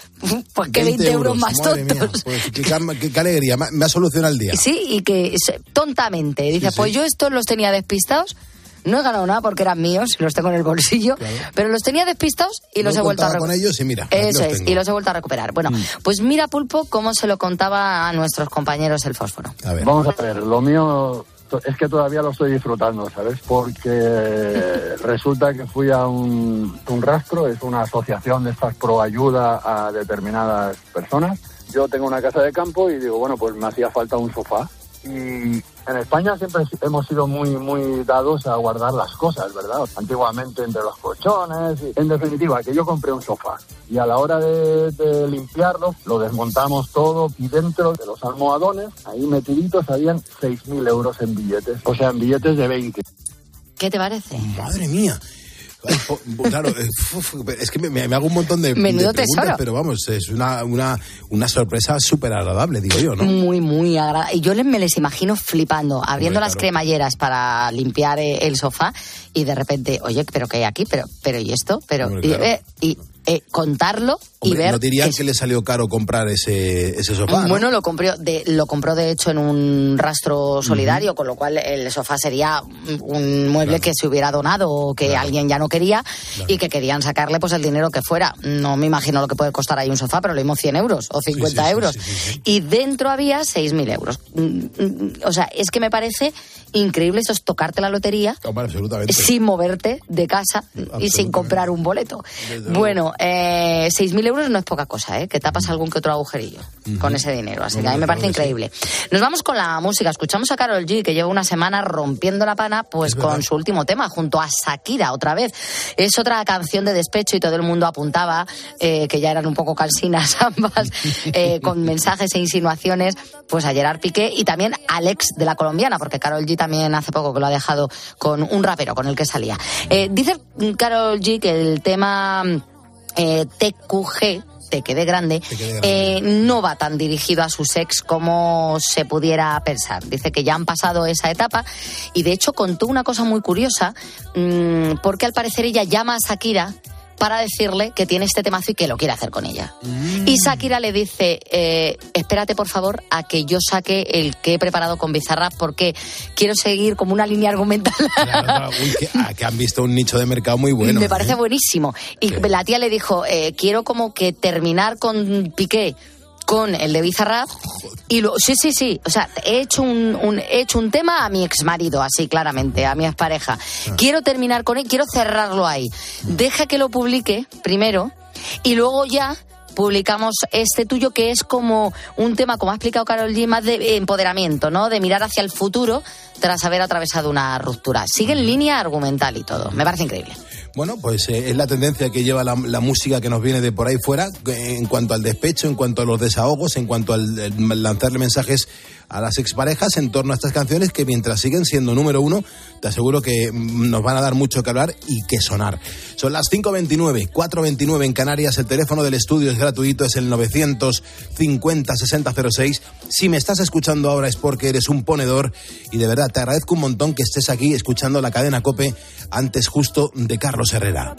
pues que 20, euros, más mía, tontos. pues qué, cam- qué- qué alegría, me, ha solucionado el día. Sí, y que tontamente dices, sí. pues yo estos los tenía despistados. No he ganado nada porque eran míos, los tengo en el bolsillo, pero los tenía despistados y los No he vuelto a con recuperar. ellos y mira, Eso los es, tengo. y los he vuelto a recuperar. Bueno, pues mira, Pulpo, cómo se lo contaba a nuestros compañeros el fósforo. Vamos a ver, lo mío es que todavía lo estoy disfrutando, ¿sabes? Porque resulta que fui a un, un rastro, es una asociación de estas pro ayuda a determinadas personas. Yo tengo una casa de campo y digo, bueno, pues me hacía falta un sofá. Y en España siempre hemos sido muy, muy dados a guardar las cosas, ¿verdad? Antiguamente entre los colchones. y- en definitiva, que yo compré un sofá. Y a la hora de, de limpiarlo, lo desmontamos todo y dentro de los almohadones, ahí metiditos, habían 6.000 euros en billetes. O sea, en billetes de 20. ¿Qué te parece? Madre mía. Claro, eh, es que me, me hago un montón de, Menudo de preguntas, tesoro. pero vamos, es una, una, una sorpresa súper agradable, digo yo, ¿no? Muy, muy agradable. Y yo les, me les imagino flipando, abriendo las cremalleras para limpiar eh, el sofá y de repente, oye, ¿pero qué hay aquí? ¿Pero, pero y esto? pero Hombre, y, claro. eh, y, eh, contarlo y ver... no dirían que- que le salió caro comprar ese, ese sofá, ¿no? Bueno, lo compró, de, lo compró de hecho en un rastro solidario, con lo cual el sofá sería un mueble que se hubiera donado o que alguien ya no quería y que querían sacarle pues el dinero que fuera. No me imagino lo que puede costar ahí un sofá, pero lo mismo 100 euros o 50 sí, euros. sí, sí, sí. Y dentro había 6.000 euros. Mm, mm, O sea, es que me parece increíble esto es tocarte la lotería Hombre, sin moverte de casa y sin comprar un boleto. Desde Bueno, eh, 6.000 euros no es poca cosa, ¿eh? que tapas algún que otro agujerillo con ese dinero. Así que a mí me parece increíble. Nos vamos con la música. Escuchamos a Carol G, que lleva una semana rompiendo la pana pues con su último tema, junto a Shakira otra vez. Es otra canción de despecho y todo el mundo apuntaba eh, que ya eran un poco calsinas ambas, eh, con mensajes e insinuaciones pues a Gerard Piqué y también a Alex de la colombiana, porque Carol G también hace poco que lo ha dejado con un rapero con el que salía. Eh, dice Carol G que el tema eh, TQG, te quede grande, eh, no va tan dirigido a sus ex como se pudiera pensar. Dice que ya han pasado esa etapa y de hecho contó una cosa muy curiosa, mm, porque al parecer ella llama a Shakira para decirle que tiene este temazo y que lo quiere hacer con ella. Y Shakira le dice, eh, espérate por favor a que yo saque el que he preparado con Bizarrap porque quiero seguir como una línea argumental Claro, claro, uy, que, ah, que han visto un nicho de mercado muy bueno. me parece ¿eh? buenísimo. Y la tía le dijo, eh, quiero como que terminar con Piqué con el de Bizarrap y lo, sí, sí, sí, o sea, he hecho un, un- he hecho un tema a mi ex marido, así claramente, a mi expareja. Quiero terminar con él, quiero cerrarlo ahí. Deja que lo publique primero y luego ya publicamos este tuyo que es como un tema, como ha explicado Carol G, más de empoderamiento, ¿no? De mirar hacia el futuro tras haber atravesado una ruptura. Sigue en línea argumental y todo. Me parece increíble. Bueno, pues eh, es la tendencia que lleva la, la música que nos viene de por ahí fuera en cuanto al despecho, en cuanto a los desahogos, en cuanto al, lanzarle mensajes a las exparejas en torno a estas canciones que mientras siguen siendo número uno, te aseguro que mm, nos van a dar mucho que hablar y que sonar. Son las 5.29, 4.29 en Canarias, el teléfono del estudio es gratuito, es el 950-6006. Si me estás escuchando ahora es porque eres un ponedor y de verdad te agradezco un montón que estés aquí escuchando la cadena Cope antes justo de Carlos Carlos Herrera.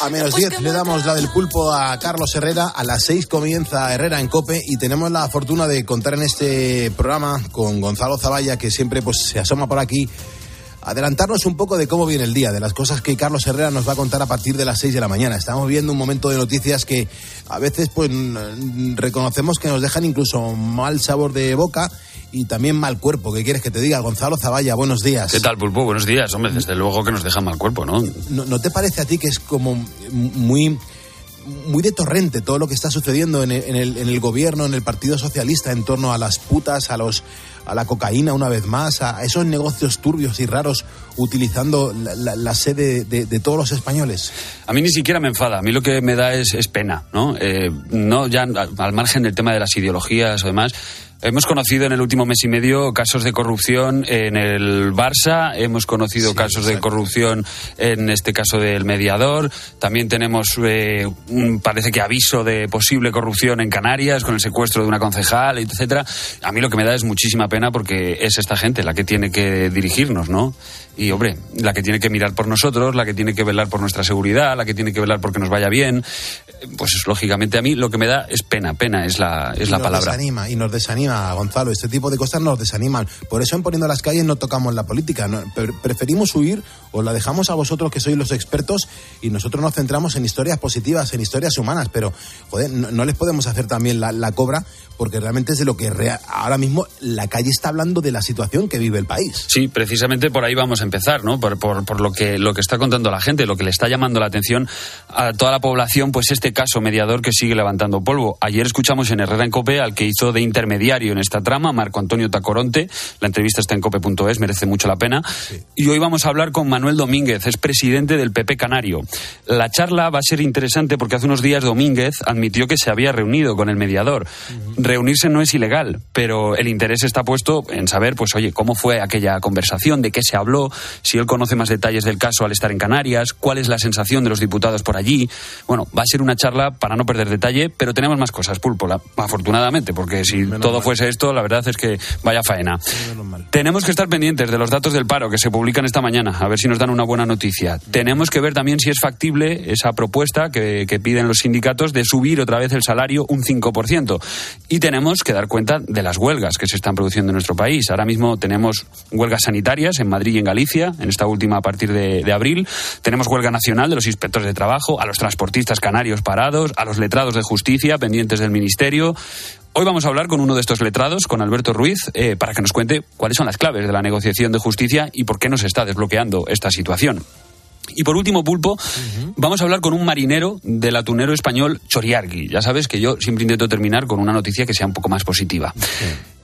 A menos 10 le damos la del pulpo a Carlos Herrera, a las 6 comienza Herrera en Cope y tenemos la fortuna de contar en este programa con Gonzalo Zavalla que siempre pues, se asoma por aquí Adelantarnos un poco de cómo viene el día, de las cosas que Carlos Herrera nos va a contar a partir de las 6 de la mañana. Estamos viendo un momento de noticias que a veces pues reconocemos que nos dejan incluso mal sabor de boca y también mal cuerpo. ¿Qué quieres que te diga? Gonzalo Zavalla, buenos días. ¿Qué tal, Pulpo? Buenos días. Hombre, desde luego que nos deja mal cuerpo, ¿no? ¿No, no te parece a ti que es como muy muy de torrente todo lo que está sucediendo en el, en, el, en el, gobierno, en el Partido Socialista, en torno a las putas, a los a la cocaína una vez más, a esos negocios turbios y raros utilizando la, sede de, de, todos los españoles. A mí ni siquiera me enfada, a mí lo que me da es, es pena, ¿no? Eh, no ya al margen del tema de las ideologías o demás, Hemos conocido en el último mes y medio casos de corrupción en el Barça, hemos conocido sí, casos exacto. de corrupción en este caso del mediador, también tenemos, eh, un, parece que aviso de posible corrupción en Canarias con el secuestro de una concejal, etcétera. A mí lo que me da es muchísima pena porque es esta gente la que tiene que dirigirnos, ¿no? Y, hombre, la que tiene que mirar por nosotros, la que tiene que velar por nuestra seguridad, la que tiene que velar porque nos vaya bien, pues lógicamente a mí lo que me da es pena, pena es la, es y la nos palabra. Desanima, y nos desanima, Gonzalo, este tipo de cosas nos desaniman. Por eso en Poniendo las Calles no tocamos la política, no, preferimos huir o la dejamos a vosotros que sois los expertos y nosotros nos centramos en historias positivas, en historias humanas, pero joder, no, no les podemos hacer también la, la cobra porque realmente es de lo que real, ahora mismo la calle está hablando de la situación que vive el país. Sí, precisamente por ahí vamos a empezar, ¿no? Por, por, por, lo, que, lo que está contando la gente, lo que le está llamando la atención a toda la población, pues este caso mediador que sigue levantando polvo. Ayer escuchamos en Herrera en Cope al que hizo de intermediario en esta trama, Marco Antonio Tacoronte. La entrevista está en cope.es, merece mucho la pena. Sí. Y hoy vamos a hablar con Manuel Domínguez, es presidente del PP Canario. La charla va a ser interesante porque hace unos días Domínguez admitió que se había reunido con el mediador. Uh -huh reunirse no es ilegal, pero el interés está puesto en saber, pues oye, cómo fue aquella conversación, de qué se habló, si él conoce más detalles del caso al estar en Canarias, cuál es la sensación de los diputados por allí. Bueno, va a ser una charla para no perder detalle, pero tenemos más cosas, Pulpo, la, afortunadamente, porque si Menos todo mal. fuese esto, la verdad es que vaya faena. Tenemos que estar pendientes de los datos del paro que se publican esta mañana, a ver si nos dan una buena noticia. Tenemos que ver también si es factible esa propuesta que, piden los sindicatos de subir otra vez el salario un 5%. Y tenemos que dar cuenta de las huelgas que se están produciendo en nuestro país. Ahora mismo tenemos huelgas sanitarias en Madrid y en Galicia, en esta última a partir de, abril. Tenemos huelga nacional de los inspectores de trabajo, a los transportistas canarios parados, a los letrados de justicia pendientes del ministerio. Hoy vamos a hablar con uno de estos letrados, con Alberto Ruiz, eh, para que nos cuente cuáles son las claves de la negociación de justicia y por qué nos está desbloqueando esta situación. Y por último, Pulpo, uh -huh. vamos a hablar con un marinero del atunero español Choriargui. Ya sabes que yo siempre intento terminar con una noticia que sea un poco más positiva.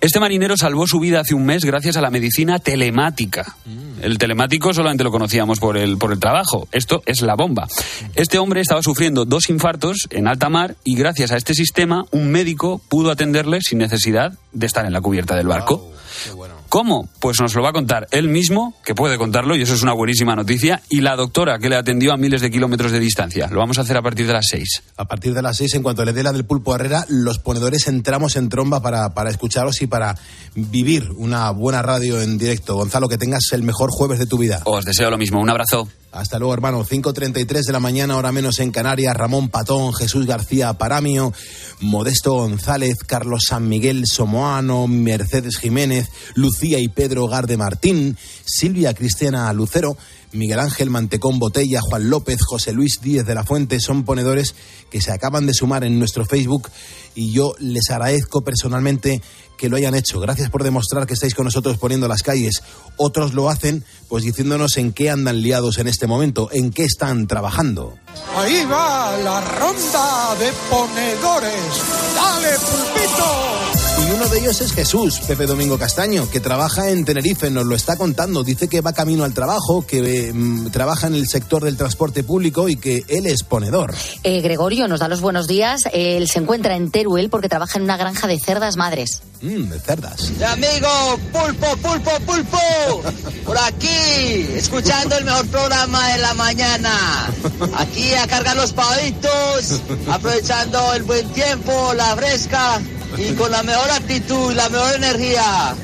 Este marinero salvó su vida hace un mes gracias a la medicina telemática. Mm. El telemático solamente lo conocíamos por el, por el trabajo. Esto es la bomba. Este hombre estaba sufriendo dos infartos en alta mar y gracias a este sistema un médico pudo atenderle sin necesidad de estar en la cubierta del barco. Wow, qué bueno. ¿Cómo? Pues nos lo va a contar él mismo, que puede contarlo, y eso es una buenísima noticia, y la doctora que le atendió a miles de kilómetros de distancia. Lo vamos a hacer a partir de las seis. A partir de las seis, en cuanto le dé la del pulpo Herrera, los ponedores entramos en tromba para, para escucharos y para vivir una buena radio en directo. Gonzalo, que tengas el mejor jueves de tu vida. Os deseo lo mismo. Un abrazo. Hasta luego, hermano. 5.33 de la mañana, hora menos en Canarias. Ramón Patón, Jesús García Paramio, Modesto González, Carlos San Miguel Somoano, Mercedes Jiménez, Lucía y Pedro Garde Martín, Silvia Cristiana Lucero, Miguel Ángel Mantecón Botella, Juan López, José Luis Díez de la Fuente son ponedores que se acaban de sumar en nuestro Facebook y yo les agradezco personalmente que lo hayan hecho. Gracias por demostrar que estáis con nosotros poniendo las calles. Otros lo hacen pues diciéndonos en qué andan liados en este momento, en qué están trabajando. Ahí va la ronda de ponedores. ¡Dale, pulpito! Y uno de ellos es Jesús, Pepe Domingo Castaño, que trabaja en Tenerife, nos lo está contando. Dice que va camino al trabajo, que eh, trabaja en el sector del transporte público y que él es ponedor. Eh, Gregorio nos da los buenos días. Él se encuentra en Teruel porque trabaja en una granja de cerdas madres. Mmm, de cerdas. Amigo, pulpo, pulpo, pulpo. Por aquí, escuchando el mejor programa de la mañana. Aquí a cargar los pavitos, aprovechando el buen tiempo, la fresca y con la mejor actitud y la mejor energía.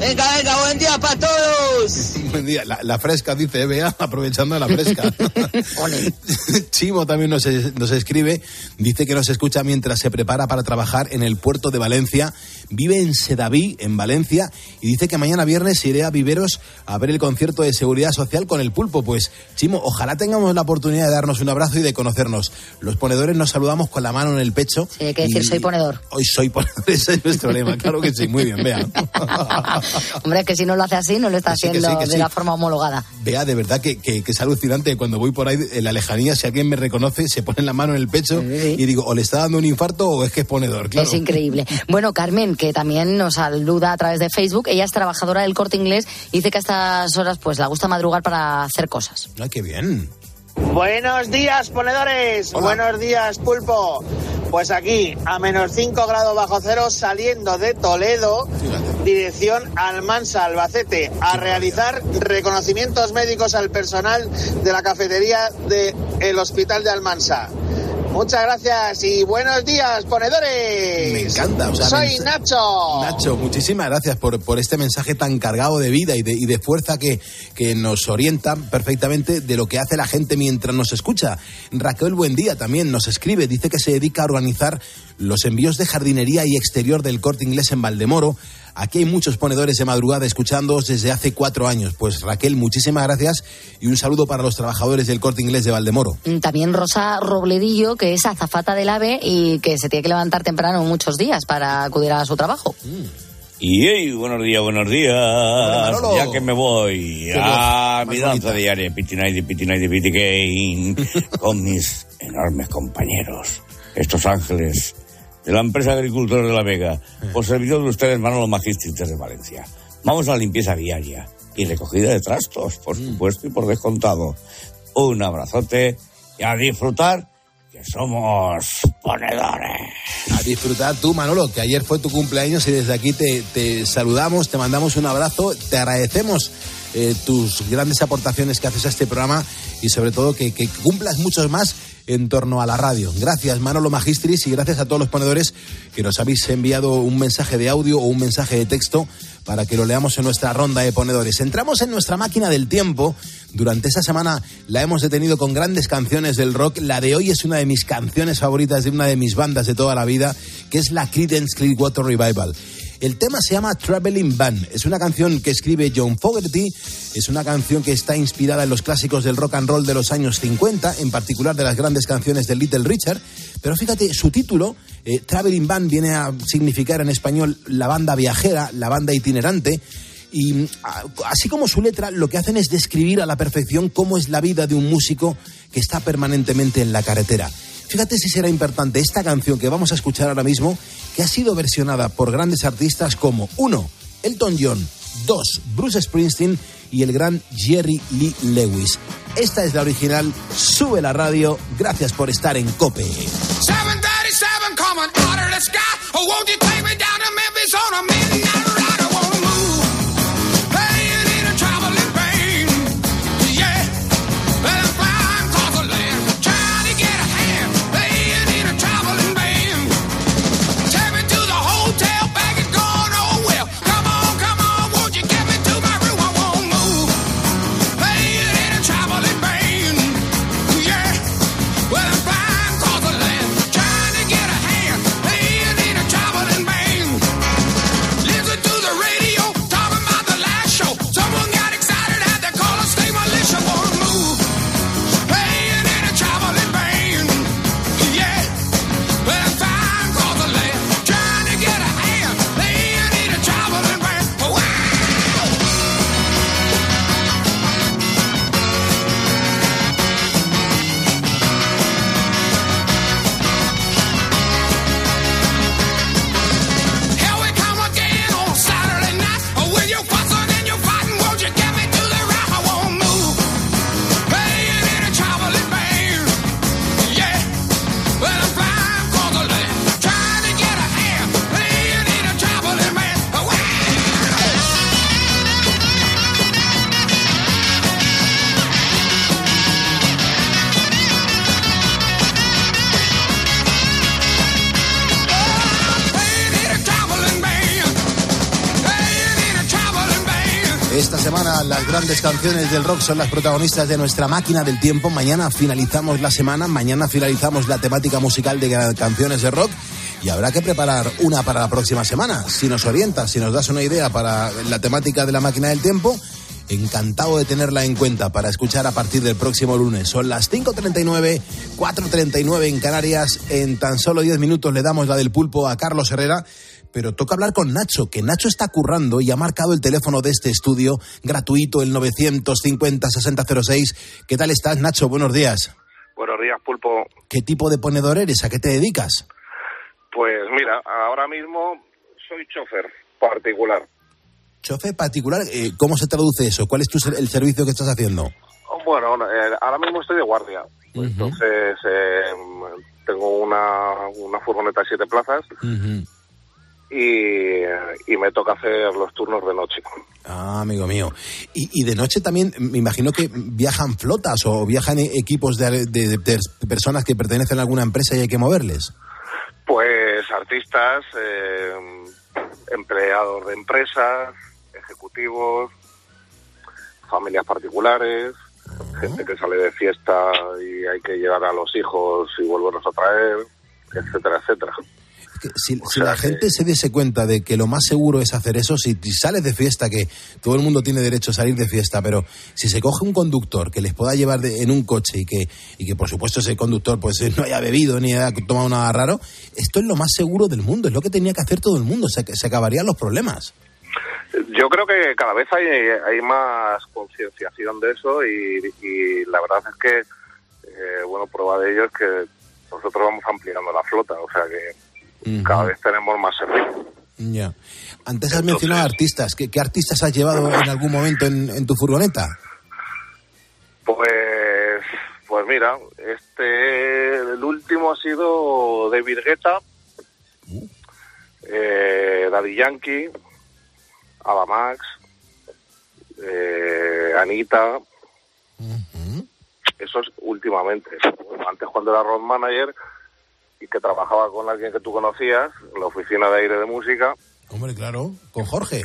Venga, venga, buen día para todos. Buen día. La, la fresca, dice Bea, aprovechando la fresca. Chimo también nos, es- nos escribe, dice que nos escucha mientras se prepara para trabajar en el puerto de Valencia, vive en Sedaví, en Valencia, y dice que mañana viernes iré a Viveros a ver el concierto de seguridad social con el pulpo. Pues, Chimo, ojalá tengamos la oportunidad de darnos un abrazo y de conocernos. Los ponedores nos saludamos con la mano en el pecho. Sí, hay que decir, y- soy ponedor. Hoy soy ponedor, ese es nuestro lema, claro que sí, muy bien, Bea. Hombre, es que si no lo hace así, no lo está Que sí, que haciendo sí, que de sí. la forma homologada. Vea, de verdad que, que- que es alucinante. Cuando voy por ahí en la lejanía, si alguien me reconoce, se pone la mano en el pecho y digo, o le está dando un infarto o es que es ponedor. Claro. Es increíble. Bueno, Carmen, que también nos saluda a través de Facebook, ella es trabajadora del corte inglés y dice que a estas horas pues le gusta madrugar para hacer cosas. Ay, qué bien. Buenos días, ponedores. Buenos días, pulpo. Pues aquí, a menos 5 grados bajo cero, saliendo de Toledo, dirección Almansa, Albacete, a realizar reconocimientos médicos al personal de la cafetería del Hospital de Almansa. Muchas gracias y buenos días, ponedores. Me encanta. o sea, Soy Nacho. Nacho, muchísimas gracias por, por este mensaje tan cargado de vida y de, y de fuerza que, que nos orienta perfectamente de lo que hace la gente mientras nos escucha. Raquel Buen Día también nos escribe, dice que se dedica a organizar los envíos de jardinería y exterior del corte inglés en Valdemoro. Aquí hay muchos ponedores de madrugada escuchándoos desde hace cuatro años. Pues Raquel, muchísimas gracias y un saludo para los trabajadores del corte inglés de Valdemoro. Mm, También Rosa Robledillo, que es azafata del AVE y que se tiene que levantar temprano muchos días para acudir a su trabajo. Y hey, buenos días, buenos días. Ya que me voy a mi danza bonita. diaria, Pity Night, Pity Night, Pity Game, con mis enormes compañeros, estos ángeles de la empresa agricultores de La Vega, por servidor de ustedes, Manolo Magistris de Valencia. Vamos a la limpieza diaria y recogida de trastos, por supuesto y por descontado. Un abrazote y a disfrutar que somos ponedores. A disfrutar tú, Manolo, que ayer fue tu cumpleaños y desde aquí te, te saludamos, te mandamos un abrazo, te agradecemos eh, tus grandes aportaciones que haces a este programa y sobre todo que, que cumplas muchos más en torno a la radio. Gracias, Manolo Magistris, y gracias a todos los ponedores que nos habéis enviado un mensaje de audio o un mensaje de texto para que lo leamos en nuestra ronda de ponedores. Entramos en nuestra máquina del tiempo. Durante esta semana la hemos detenido con grandes canciones del rock. La de hoy es una de mis canciones favoritas de una de mis bandas de toda la vida, que es la Creedence Clearwater Revival. El tema se llama Traveling Band. Es una canción que escribe John Fogerty. Es una canción que está inspirada en los clásicos del rock and roll de los años 50, en particular de las grandes canciones de Little Richard. Pero fíjate, su título, eh, Traveling Band, viene a significar en español la banda viajera, la banda itinerante. Y así como su letra, lo que hacen es describir a la perfección cómo es la vida de un músico que está permanentemente en la carretera. Fíjate si será importante esta canción que vamos a escuchar ahora mismo, que ha sido versionada por grandes artistas como uno, Elton John, dos, Bruce Springsteen y el gran Jerry Lee Lewis. Esta es la original, sube la radio, gracias por estar en Cope. 737 coming out of the sky. Oh, won't you take me down to Memphis on a Esta semana las grandes canciones del rock son las protagonistas de nuestra máquina del tiempo. Mañana finalizamos la semana, mañana finalizamos la temática musical de ca- canciones de rock y habrá que preparar una para la próxima semana. Si nos orientas, si nos das una idea para la temática de la máquina del tiempo, encantado de tenerla en cuenta para escuchar a partir del próximo lunes. Son las 5.39, 4.39 en Canarias. En tan solo 10 minutos le damos la del pulpo a Carlos Herrera. Pero toca hablar con Nacho, que Nacho está currando y ha marcado el teléfono de este estudio gratuito, el 950-6006. ¿Qué tal estás, Nacho? Buenos días. Buenos días, Pulpo. ¿Qué tipo de ponedor eres? ¿A qué te dedicas? Pues mira, ahora mismo soy chofer particular. Chofer particular, eh, ¿cómo se traduce eso? ¿Cuál es tu el servicio que estás haciendo? Bueno, eh, ahora mismo estoy de guardia. Entonces, eh, tengo una, una furgoneta de siete plazas y, y me toca hacer los turnos de noche. Ah, amigo mío. Y, y de noche también, me imagino que viajan flotas o viajan e- equipos de, de- de personas que pertenecen a alguna empresa y hay que moverles. Pues artistas, eh, empleados de empresas, ejecutivos, familias particulares, gente que sale de fiesta y hay que llevar a los hijos y volverlos a traer, etcétera, etcétera. Que Si, si la gente se diese cuenta de que lo más seguro es hacer eso, si, si sales de fiesta, que todo el mundo tiene derecho a salir de fiesta, pero si se coge un conductor que les pueda llevar de- en un coche y que, y que por supuesto ese conductor pues no haya bebido ni haya tomado nada raro, esto es lo más seguro del mundo, es lo que tenía que hacer todo el mundo, se, se acabarían los problemas. Yo creo que cada vez hay, hay más concienciación de eso y, y la verdad es que, eh, bueno, prueba de ello es que nosotros vamos ampliando la flota, o sea que cada vez tenemos más servicios. Ya. Antes has mencionado artistas, ¿Qué, qué artistas has llevado en algún momento en, en tu furgoneta? Pues, pues mira, este, el último ha sido David Guetta, eh, Daddy Yankee, Ava Max, eh, Anita. Eso es últimamente. Antes cuando era road manager y que trabajaba con alguien que tú conocías, en la oficina de aire de música, Hombre, claro, con Jorge.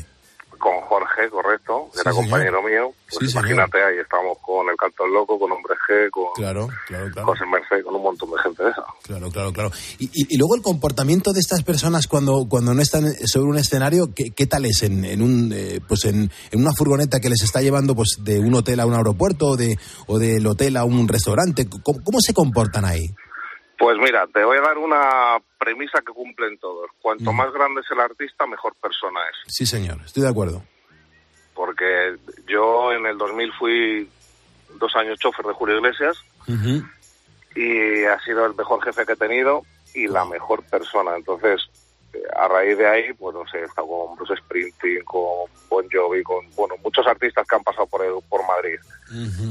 con Jorge, correcto, Sí, era señor. compañero mío. Pues Sí, señor. imagínate, ahí estábamos con el Canto del Loco, con Hombre G, con Claro, claro, claro. José Merced, con un montón de gente de esa. Claro, claro, claro. Y, y- y luego el comportamiento de estas personas cuando, cuando no están sobre un escenario, ¿qué, qué tal es en, en un eh, pues en, en una furgoneta que les está llevando pues de un hotel a un aeropuerto o de o del hotel a un restaurante? ¿Cómo, cómo se comportan ahí? Pues mira, te voy a dar una premisa que cumplen todos. Mm. Cuanto más grande es el artista, mejor persona es. Sí, señor, estoy de acuerdo. Porque yo en el 2000 fui dos años chofer de Julio Iglesias y ha sido el mejor jefe que he tenido y la mejor persona. Entonces, eh, a raíz de ahí, pues no sé, he estado con Bruce Springsteen, con Bon Jovi, con bueno, muchos artistas que han pasado por, el- por Madrid.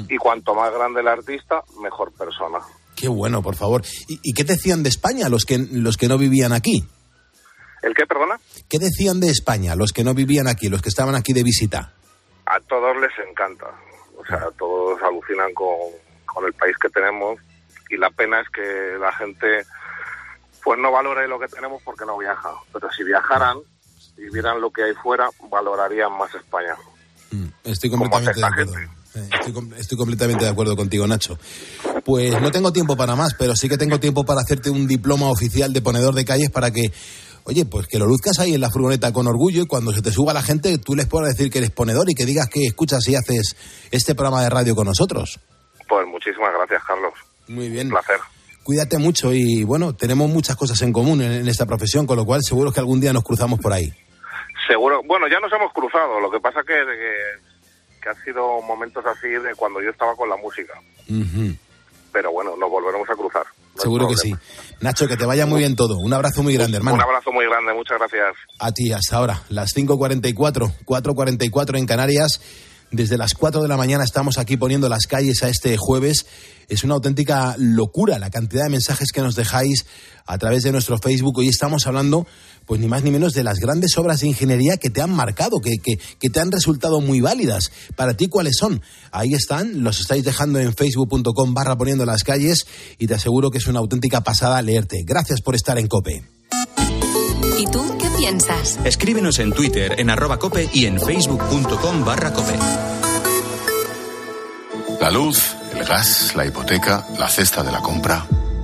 Y cuanto más grande el artista, mejor persona. Qué bueno, por favor. ¿Y, y qué decían de España los que los que no vivían aquí? ¿El qué, perdona? ¿Qué decían de España los que no vivían aquí, los que estaban aquí de visita? a todos les encanta. O sea, todos alucinan con, con el país que tenemos y la pena es que la gente pues no valore lo que tenemos porque no viaja. Pero si viajaran y vieran lo que hay fuera, valorarían más España. Estoy completamente de acuerdo. Eh, estoy completamente de acuerdo contigo, Nacho. Pues no tengo tiempo para más, pero sí que tengo tiempo para hacerte un diploma oficial de ponedor de calles para que, oye, pues que lo luzcas ahí en la furgoneta con orgullo y cuando se te suba la gente tú les puedas decir que eres ponedor y que digas que escuchas y haces este programa de radio con nosotros. Pues muchísimas gracias, Carlos. Muy bien. Un placer. Cuídate mucho y bueno, tenemos muchas cosas en común en, en esta profesión, con lo cual seguro que algún día nos cruzamos por ahí. Seguro, bueno, ya nos hemos cruzado, lo que pasa que, que, que han sido momentos así de cuando yo estaba con la música. Pero bueno, nos volveremos a cruzar. No Seguro que sí. Nacho, que te vaya muy bien todo. Un abrazo muy grande, hermano. Un abrazo muy grande, muchas gracias. A ti, hasta ahora, las 5.44, 4.44 en Canarias. Desde las 4 de la mañana estamos aquí poniendo las calles a este jueves. Es una auténtica locura la cantidad de mensajes que nos dejáis a través de nuestro Facebook. Hoy estamos hablando, pues ni más ni menos, de las grandes obras de ingeniería que te han marcado, que, que, que te han resultado muy válidas. Para ti, ¿cuáles son? Ahí están, los estáis dejando en facebook.com barra poniendo las calles y te aseguro que es una auténtica pasada leerte. Gracias por estar en COPE. ¿Y tú piensas? piensas. Escríbenos en Twitter, en arroba cope y en facebook.com barra cope. La luz, el gas, la hipoteca, la cesta de la compra.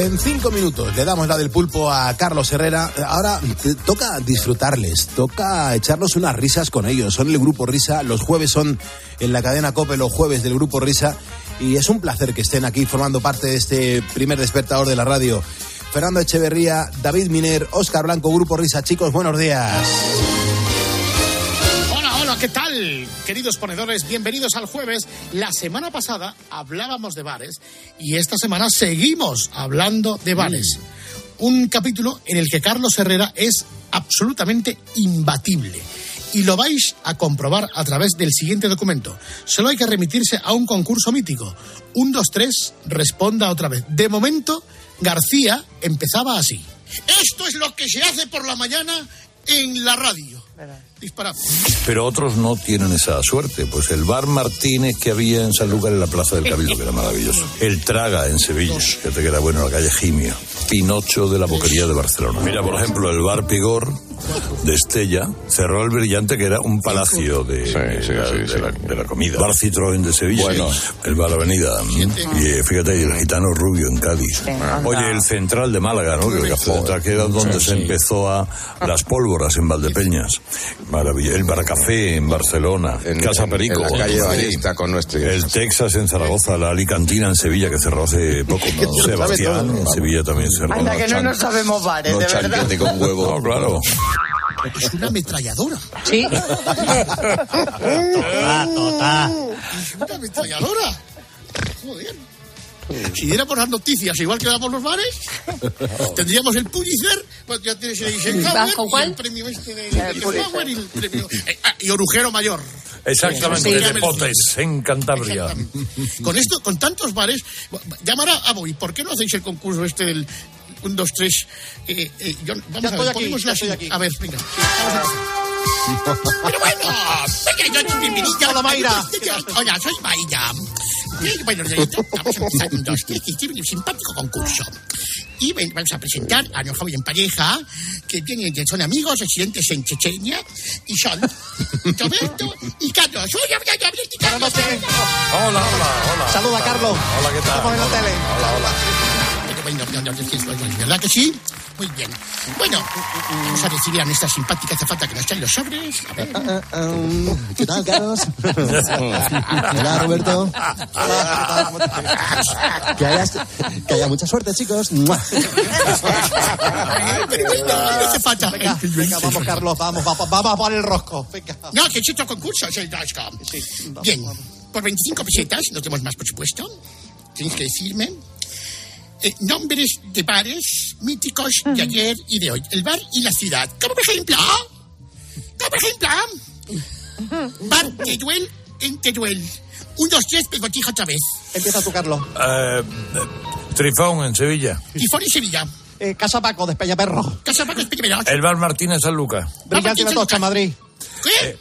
En cinco minutos le damos la del pulpo a Carlos Herrera. Ahora toca disfrutarles, toca echarnos unas risas con ellos. Son el Grupo Risa, los jueves son en la cadena COPE, los jueves del Grupo Risa. Y es un placer que estén aquí formando parte de este primer despertador de la radio. Fernando Echeverría, David Miner, Óscar Blanco, Grupo Risa. Chicos, buenos días. ¿Qué tal? Queridos ponedores, bienvenidos al jueves. La semana pasada hablábamos de bares y esta semana seguimos hablando de bares. Un capítulo en el que Carlos Herrera es absolutamente imbatible. Y lo vais a comprobar a través del siguiente documento. Solo hay que remitirse a un concurso mítico. Un, dos, tres, responda otra vez. De momento, García empezaba así. Esto es lo que se hace por la mañana en la radio. Dispara. Pero otros no tienen esa suerte. Pues el bar Martínez que había en Sanlúcar en la Plaza del Cabildo, que era maravilloso. El Traga en Sevilla, que te queda bueno en la calle Gimio. Pinocho de la Boquería de Barcelona. Mira, por ejemplo, el bar Pigor de Estella cerró el brillante que era un palacio de, de la, de la- de la comida. Bar Citroën de Sevilla. Bueno. El bar Avenida. Y eh, fíjate, el gitano rubio en Cádiz. Oye, el central de Málaga, ¿no? Que central, que era donde Sí, se sí. empezó a las pólvoras en Valdepeñas. Maravilla. El Barcafé en Barcelona. En- Casa Perico. en la calle con nuestro. El Texas en Zaragoza, la Alicantina en Sevilla, que cerró hace poco. ¿no? Sebastián en Sevilla también cerró. Anda, que no nos sabemos bares, de verdad. con huevo. No, claro. Es una ametralladora. Sí. Es una ametralladora. Joder. Si diéramos las noticias igual que damos los bares, tendríamos el Pulitzer, pues ya tienes el Eisenhower ¿Bajo y cuál? el premio este de Eisenhower y el premio... eh, ah, y Orujero Mayor. Exactamente, Sí. de Potes, en Cantabria. Con esto, con tantos bares, llamará a Boy, ¿por qué no hacéis el concurso este del 1, 2, 3? Eh, eh, yo- vamos Ya a estoy ver, aquí, ya estoy aquí. A ver, venga. Pero bueno, venga, yo, bienvenida. Hola, Mayra. Hola, soy Mayra. Y, Bueno, ya está, vamos a empezar un, dos, tres, que este es un simpático concurso. Y vamos a presentar a nuestro joven pareja, que tienen, que son amigos, residentes en Chechenia, y son Roberto y Carlos. Hola, hola, hola, Carlos. Hola, hola, hola. Saluda, Carlos. Hola, ¿qué tal? Estamos en la tele. Hola, hola. ¿Verdad que sí? Muy bien. Bueno, vamos a recibir a nuestra simpática azafata que nos trae los sobres. A ver. ¿Qué tal, Carlos? Hola, Roberto. Que haya, que haya mucha suerte, chicos. Pero bueno, no hace falta. Venga, venga, vamos, Carlos, vamos, vamos, vamos por el rosco. Venga. No, que es otro concurso, es el Dashcom. Bien, por 25 pesetas, no tenemos más, por supuesto. Tenéis que decirme eh, nombres de bares míticos de ayer y de hoy. El bar y la ciudad. Como por ejemplo, como por ejemplo, bar Teruel en Teruel. Un, dos, tres, pegotijo otra vez. Empieza tú, Carlos. Eh, Trifón en Sevilla. Tifón en Sevilla. Eh, Casa Paco, de Peñaperro. Casa Paco Espíritu. El bar Martínez en San Lucas. Brillante de Tocha, Madrid. ¿Qué?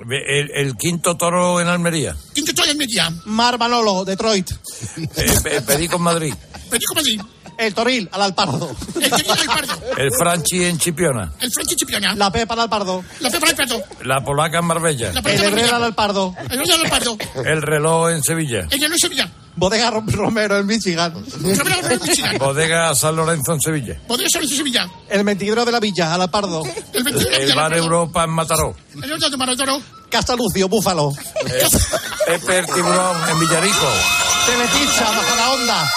El, el quinto toro en Almería. ¿Quién te trae en media? Mar Manolo, Detroit. Eh, Pe- Perico en Madrid. Perico Madrid. El Toril, al Alpardo. El Toril al Pardo. El Franchi en Chipiona. El Franchi Chipiona. La Pepa al Alpardo. La Pepa al Pardo. La Polaca en Marbella. La El Pepa al Herrera al Pardo. Alpardo. El Herrera al Pardo. El reloj en Sevilla. Ella no es Sevilla. Bodega Rom- Romero en Michigan. Romero Romero Michigan. Bodega San Lorenzo en Sevilla. Podría ser en Sevilla. El mentidero de la Villa, al Alpardo. El 21 El bar Europa en Mataró. El otro de. Castalucio, Búfalo. Pepe el Tiburón en Villarico. Telepizza, baja la onda.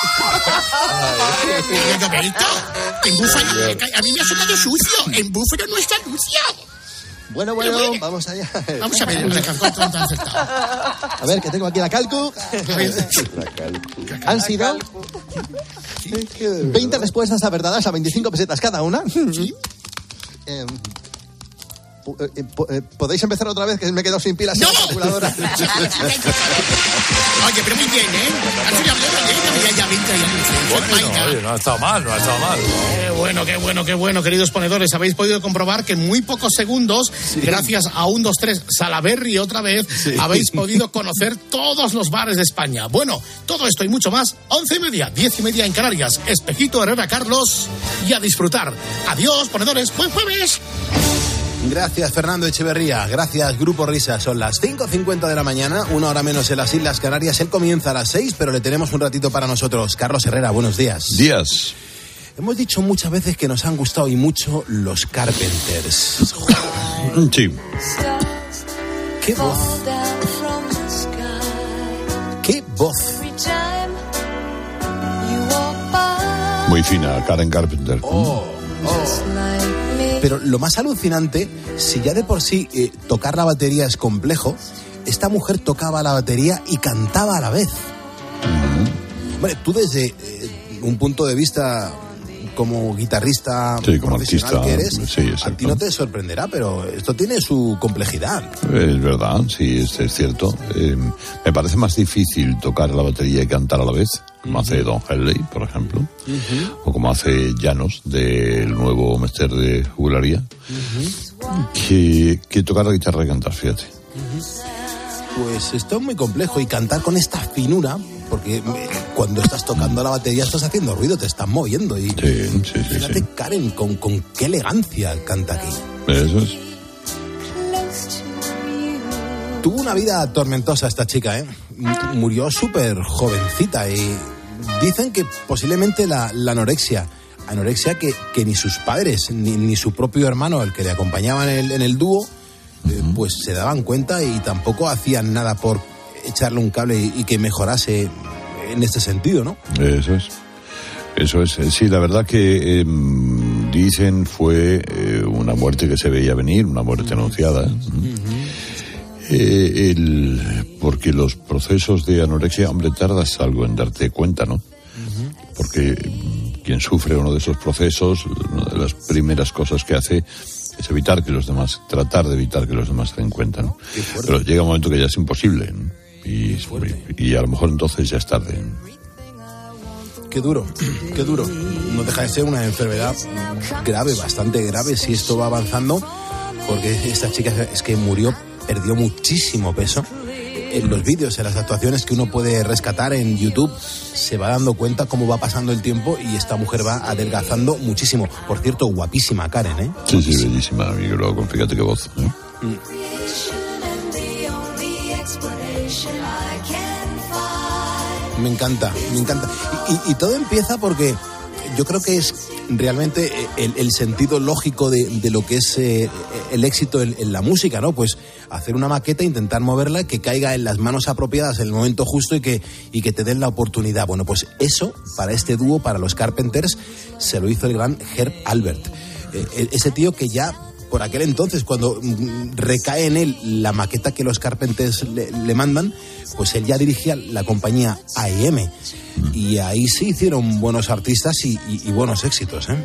Roberto, en Búfalo, a mí me ha sonado sucio. En Búfalo no está sucio. Bueno, bueno, vamos allá. Vamos a ver, el acertado. A ver, que tengo aquí la calcu. Han sido 20 respuestas acertadas a 25 pesetas cada una. Po- eh, ¿Podéis empezar otra vez? Que me he quedado sin pilas en la calculadora. Oye, pero muy bien, ¿eh? Al final, ya, ya, ya, 20 Bueno, oye, no ha estado mal, no ha estado mal. Qué bueno, qué bueno, qué bueno, queridos ponedores. Habéis podido comprobar que en muy pocos segundos, gracias a un, dos, tres, Salaberry otra vez, habéis podido conocer todos los bares de España. Bueno, todo esto y mucho más, once y media, diez y media en Canarias. Espejito Herrera Carlos y a disfrutar. Adiós, ponedores. Buen jueves. Gracias, Fernando Echeverría. Gracias, Grupo Risa. Son las 5.50 de la mañana, una hora menos en las Islas Canarias. Él comienza a las 6, pero le tenemos un ratito para nosotros. Carlos Herrera, buenos días. Días. Hemos dicho muchas veces que nos han gustado y mucho los Carpenters. Sí. ¡Qué voz! ¡Qué voz! Muy fina, Karen Carpenter. Oh, Pero lo más alucinante, si ya de por sí eh, tocar la batería es complejo, esta mujer tocaba la batería y cantaba a la vez. Tú desde eh, un punto de vista como guitarrista Sí, como profesional artista. que eres, Sí, a ti no te sorprenderá, pero esto tiene su complejidad. Es verdad, sí, es, es cierto. Eh, me parece más difícil tocar la batería y cantar a la vez, como hace Don Henley, por ejemplo, o como hace Llanos, del nuevo Mester de Jugularía, que, que tocar la guitarra y cantar, fíjate. Pues esto es muy complejo y cantar con esta finura, porque eh, cuando estás tocando la batería estás haciendo ruido, te estás moviendo y fíjate Karen con, con qué elegancia canta aquí. Eso es. Tuvo una vida tormentosa esta chica, ¿eh? Murió súper jovencita y dicen que posiblemente la, la anorexia, anorexia que, que ni sus padres ni, ni su propio hermano, el que le acompañaba en el, en el dúo, eh, pues se daban cuenta y tampoco hacían nada por echarle un cable y, y que mejorase en este sentido, ¿no? Eso es. Eso es. Sí, la verdad que em, dicen fue eh, una muerte que se veía venir, una muerte anunciada. Eh, el- porque los procesos de anorexia, hombre, tardas algo en darte cuenta, ¿no? Porque mm, quien sufre uno de esos procesos, una de las primeras cosas que hace es evitar que los demás, tratar de evitar que los demás se den cuenta, ¿no? Pero llega un momento que ya es imposible, ¿no? Y, y a lo mejor entonces ya es tarde. Qué duro, qué duro. No deja de ser una enfermedad grave, bastante grave si esto va avanzando, porque esta chica es que murió, perdió muchísimo peso. En los vídeos, en las actuaciones que uno puede rescatar en YouTube, se va dando cuenta cómo va pasando el tiempo y esta mujer va adelgazando muchísimo. Por cierto, guapísima Karen, ¿eh? Sí, sí, bellísima, amigo. Luego, fíjate qué voz. ¿eh? Me encanta, me encanta. Y, y- y todo empieza porque yo creo que es realmente eh, el, sentido lógico de, de lo que es eh, el éxito en, en la música, ¿no? Pues hacer una maqueta, intentar moverla, que caiga en las manos apropiadas en el momento justo y que, y que te den la oportunidad. Bueno, pues eso, para este dúo, para los Carpenters, se lo hizo el gran Herb Albert. Eh, e- ese tío que ya por aquel entonces, cuando mm, recae en él la maqueta que los Carpenters le, le mandan, pues él ya dirigía la compañía AEM. Y ahí sí hicieron buenos artistas y, y- y buenos éxitos. ¿eh?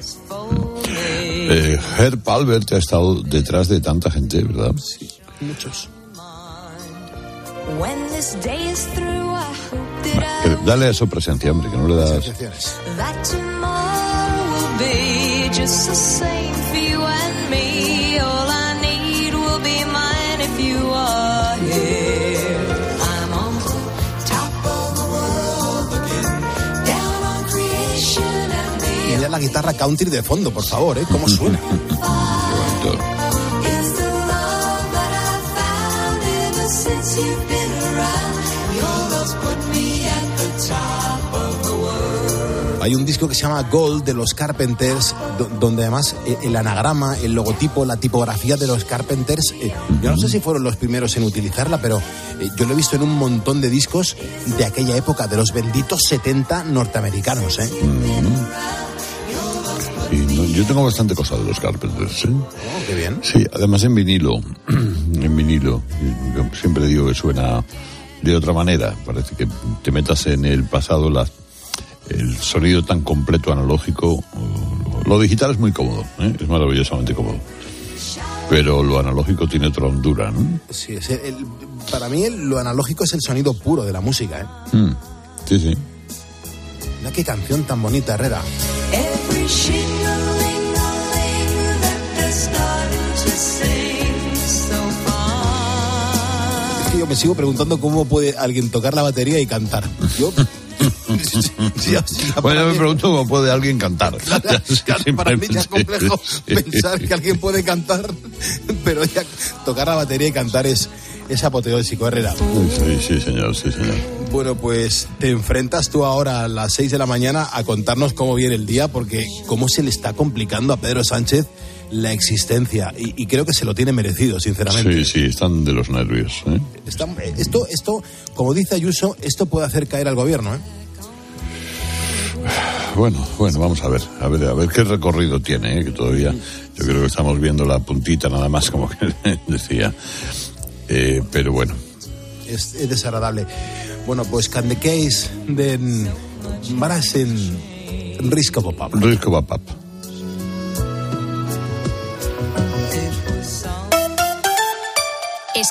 Eh, Herb Albert ha estado detrás de tanta gente, ¿verdad? Sí, muchos. When this day is through, I hope that I Dale a eso presencia, hombre, que no le das. Ya la guitarra country de fondo, por favor, ¿eh? ¿Cómo suena? Hay un disco que se llama Gold de los Carpenters, do- donde además eh, el anagrama, el logotipo, la tipografía de los Carpenters, eh, yo no sé si fueron los primeros en utilizarla, pero eh, yo lo he visto en un montón de discos de aquella época, de los benditos 70 norteamericanos. ¿eh? No- Yo tengo bastante cosa de los Carpenters, ¿eh? Oh, qué bien. Sí, además en vinilo. en vinilo. Yo siempre digo que suena de otra manera. Parece que te metas en el pasado la- el sonido tan completo analógico. Lo digital es muy cómodo, ¿eh? es maravillosamente cómodo. Pero lo analógico tiene otra hondura, ¿no? Sí, es el- el- para mí el- lo analógico es el sonido puro de la música, ¿eh? Mm, Sí, sí. Mira qué canción tan bonita, Herrera. Es que yo me sigo preguntando cómo puede alguien tocar la batería y cantar. Yo... Sí, ya Bueno, me pregunto cómo puede alguien cantar. Claro, claro, para mí ya es complejo pensar que alguien puede cantar, pero ya tocar la batería y cantar es, es apoteósico, Herrera. Sí, sí, señor, sí, señor. Bueno, pues te enfrentas tú ahora a las 6 de la mañana a contarnos cómo viene el día, porque cómo se le está complicando a Pedro Sánchez la existencia. Y, y creo que se lo tiene merecido, sinceramente. Sí, sí, están de los nervios. ¿eh? Está- esto, esto, como dice Ayuso, esto puede hacer caer al gobierno, ¿eh? Bueno, bueno, vamos a ver, a ver, a ver qué recorrido tiene, ¿eh? que todavía yo creo que estamos viendo la puntita nada más, como que decía. Eh, pero bueno, Es, es desagradable. Bueno, pues can the case den varas en risco pop Risco Papap.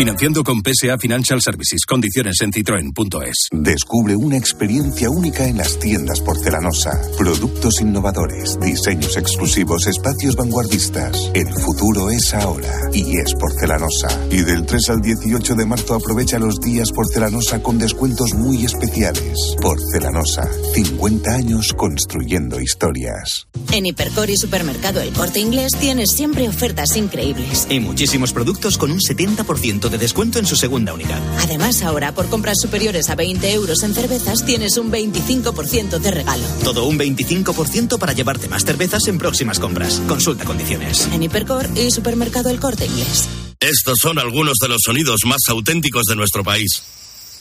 Financiando con PSA Financial Services. Condiciones en citroen.es. Descubre una experiencia única en las tiendas porcelanosa. Productos innovadores, diseños exclusivos, espacios vanguardistas. El futuro es ahora y es porcelanosa. Y del 3 al 18 de marzo aprovecha los días porcelanosa con descuentos muy especiales. Porcelanosa, 50 años construyendo historias. En Hipercor y Supermercado El Corte Inglés tienes siempre ofertas increíbles. Y muchísimos productos con un 70% de descuento en su segunda unidad. Además, ahora por compras superiores a 20 euros en cervezas tienes un 25% de regalo. Todo un 25% para llevarte más cervezas en próximas compras. Consulta condiciones. En Hipercor y Supermercado El Corte Inglés. Estos son algunos de los sonidos más auténticos de nuestro país.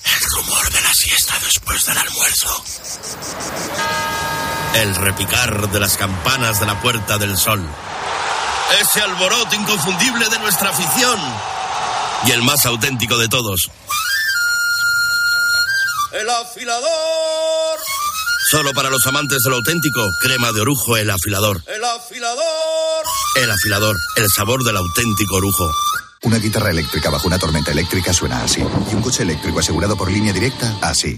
El rumor de la siesta después del almuerzo. El repicar de las campanas de la Puerta del Sol. Ese alboroto inconfundible de nuestra afición. Y el más auténtico de todos. El afilador. Solo para los amantes de lo auténtico, crema de orujo, el afilador. El afilador. El afilador, el sabor del auténtico orujo. Una guitarra eléctrica bajo una tormenta eléctrica suena así. Y un coche eléctrico asegurado por línea directa, así.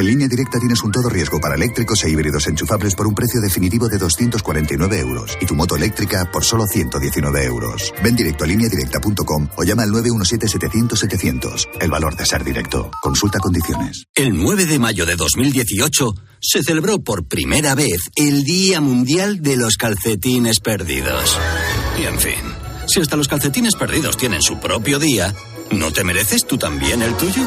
En línea directa tienes un todo riesgo para eléctricos e híbridos enchufables por un precio definitivo de 249 euros y tu moto eléctrica por solo 119 euros. Ven directo a lineadirecta.com o llama al 917-700-700. El valor de ser directo. Consulta condiciones. El 9 de mayo de 2018 se celebró por primera vez el Día Mundial de los Calcetines Perdidos. Y en fin, si hasta los calcetines perdidos tienen su propio día, ¿no te mereces tú también el tuyo?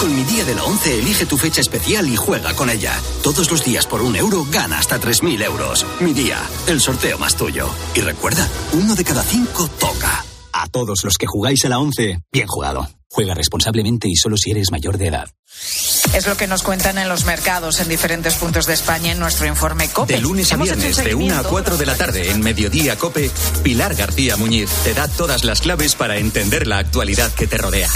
Con mi día de la 11 elige tu fecha especial y juega con ella. Todos los días por un euro gana hasta 3.000 euros. Mi día, el sorteo más tuyo. Y recuerda, uno de cada cinco toca. A todos los que jugáis a la 11, bien jugado. Juega responsablemente y solo si eres mayor de edad. Es lo que nos cuentan en los mercados en diferentes puntos de España en nuestro informe COPE. De lunes a viernes, de 1 a seguimiento 4 de la tarde, en Mediodía Cope, Pilar García Muñiz te da todas las claves para entender la actualidad que te rodea.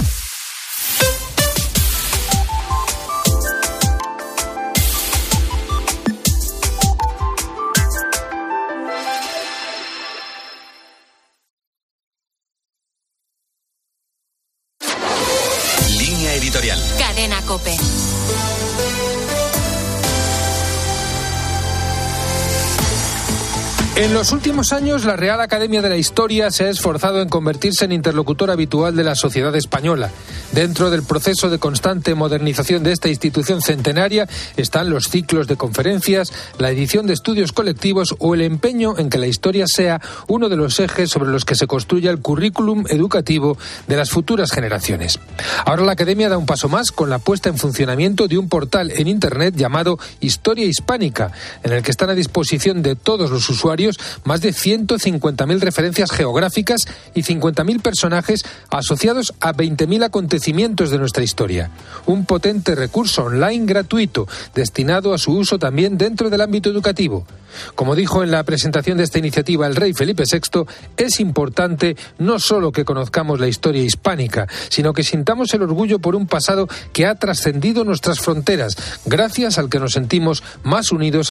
Los últimos años, la Real Academia de la Historia se ha esforzado en convertirse en interlocutor habitual de la sociedad española. Dentro del proceso de constante modernización de esta institución centenaria están los ciclos de conferencias, la edición de estudios colectivos o el empeño en que la historia sea uno de los ejes sobre los que se construya el currículum educativo de las futuras generaciones. Ahora la Academia da un paso más con la puesta en funcionamiento de un portal en Internet llamado Historia Hispánica, en el que están a disposición de todos los usuarios más de 150.000 referencias geográficas y 50.000 personajes asociados a 20.000 acontecimientos de nuestra historia. Un potente recurso online gratuito destinado a su uso también dentro del ámbito educativo. Como dijo en la presentación de esta iniciativa el rey Felipe VI, es importante no solo que conozcamos la historia hispánica, sino que sintamos el orgullo por un pasado que ha trascendido nuestras fronteras, gracias al que nos sentimos más unidos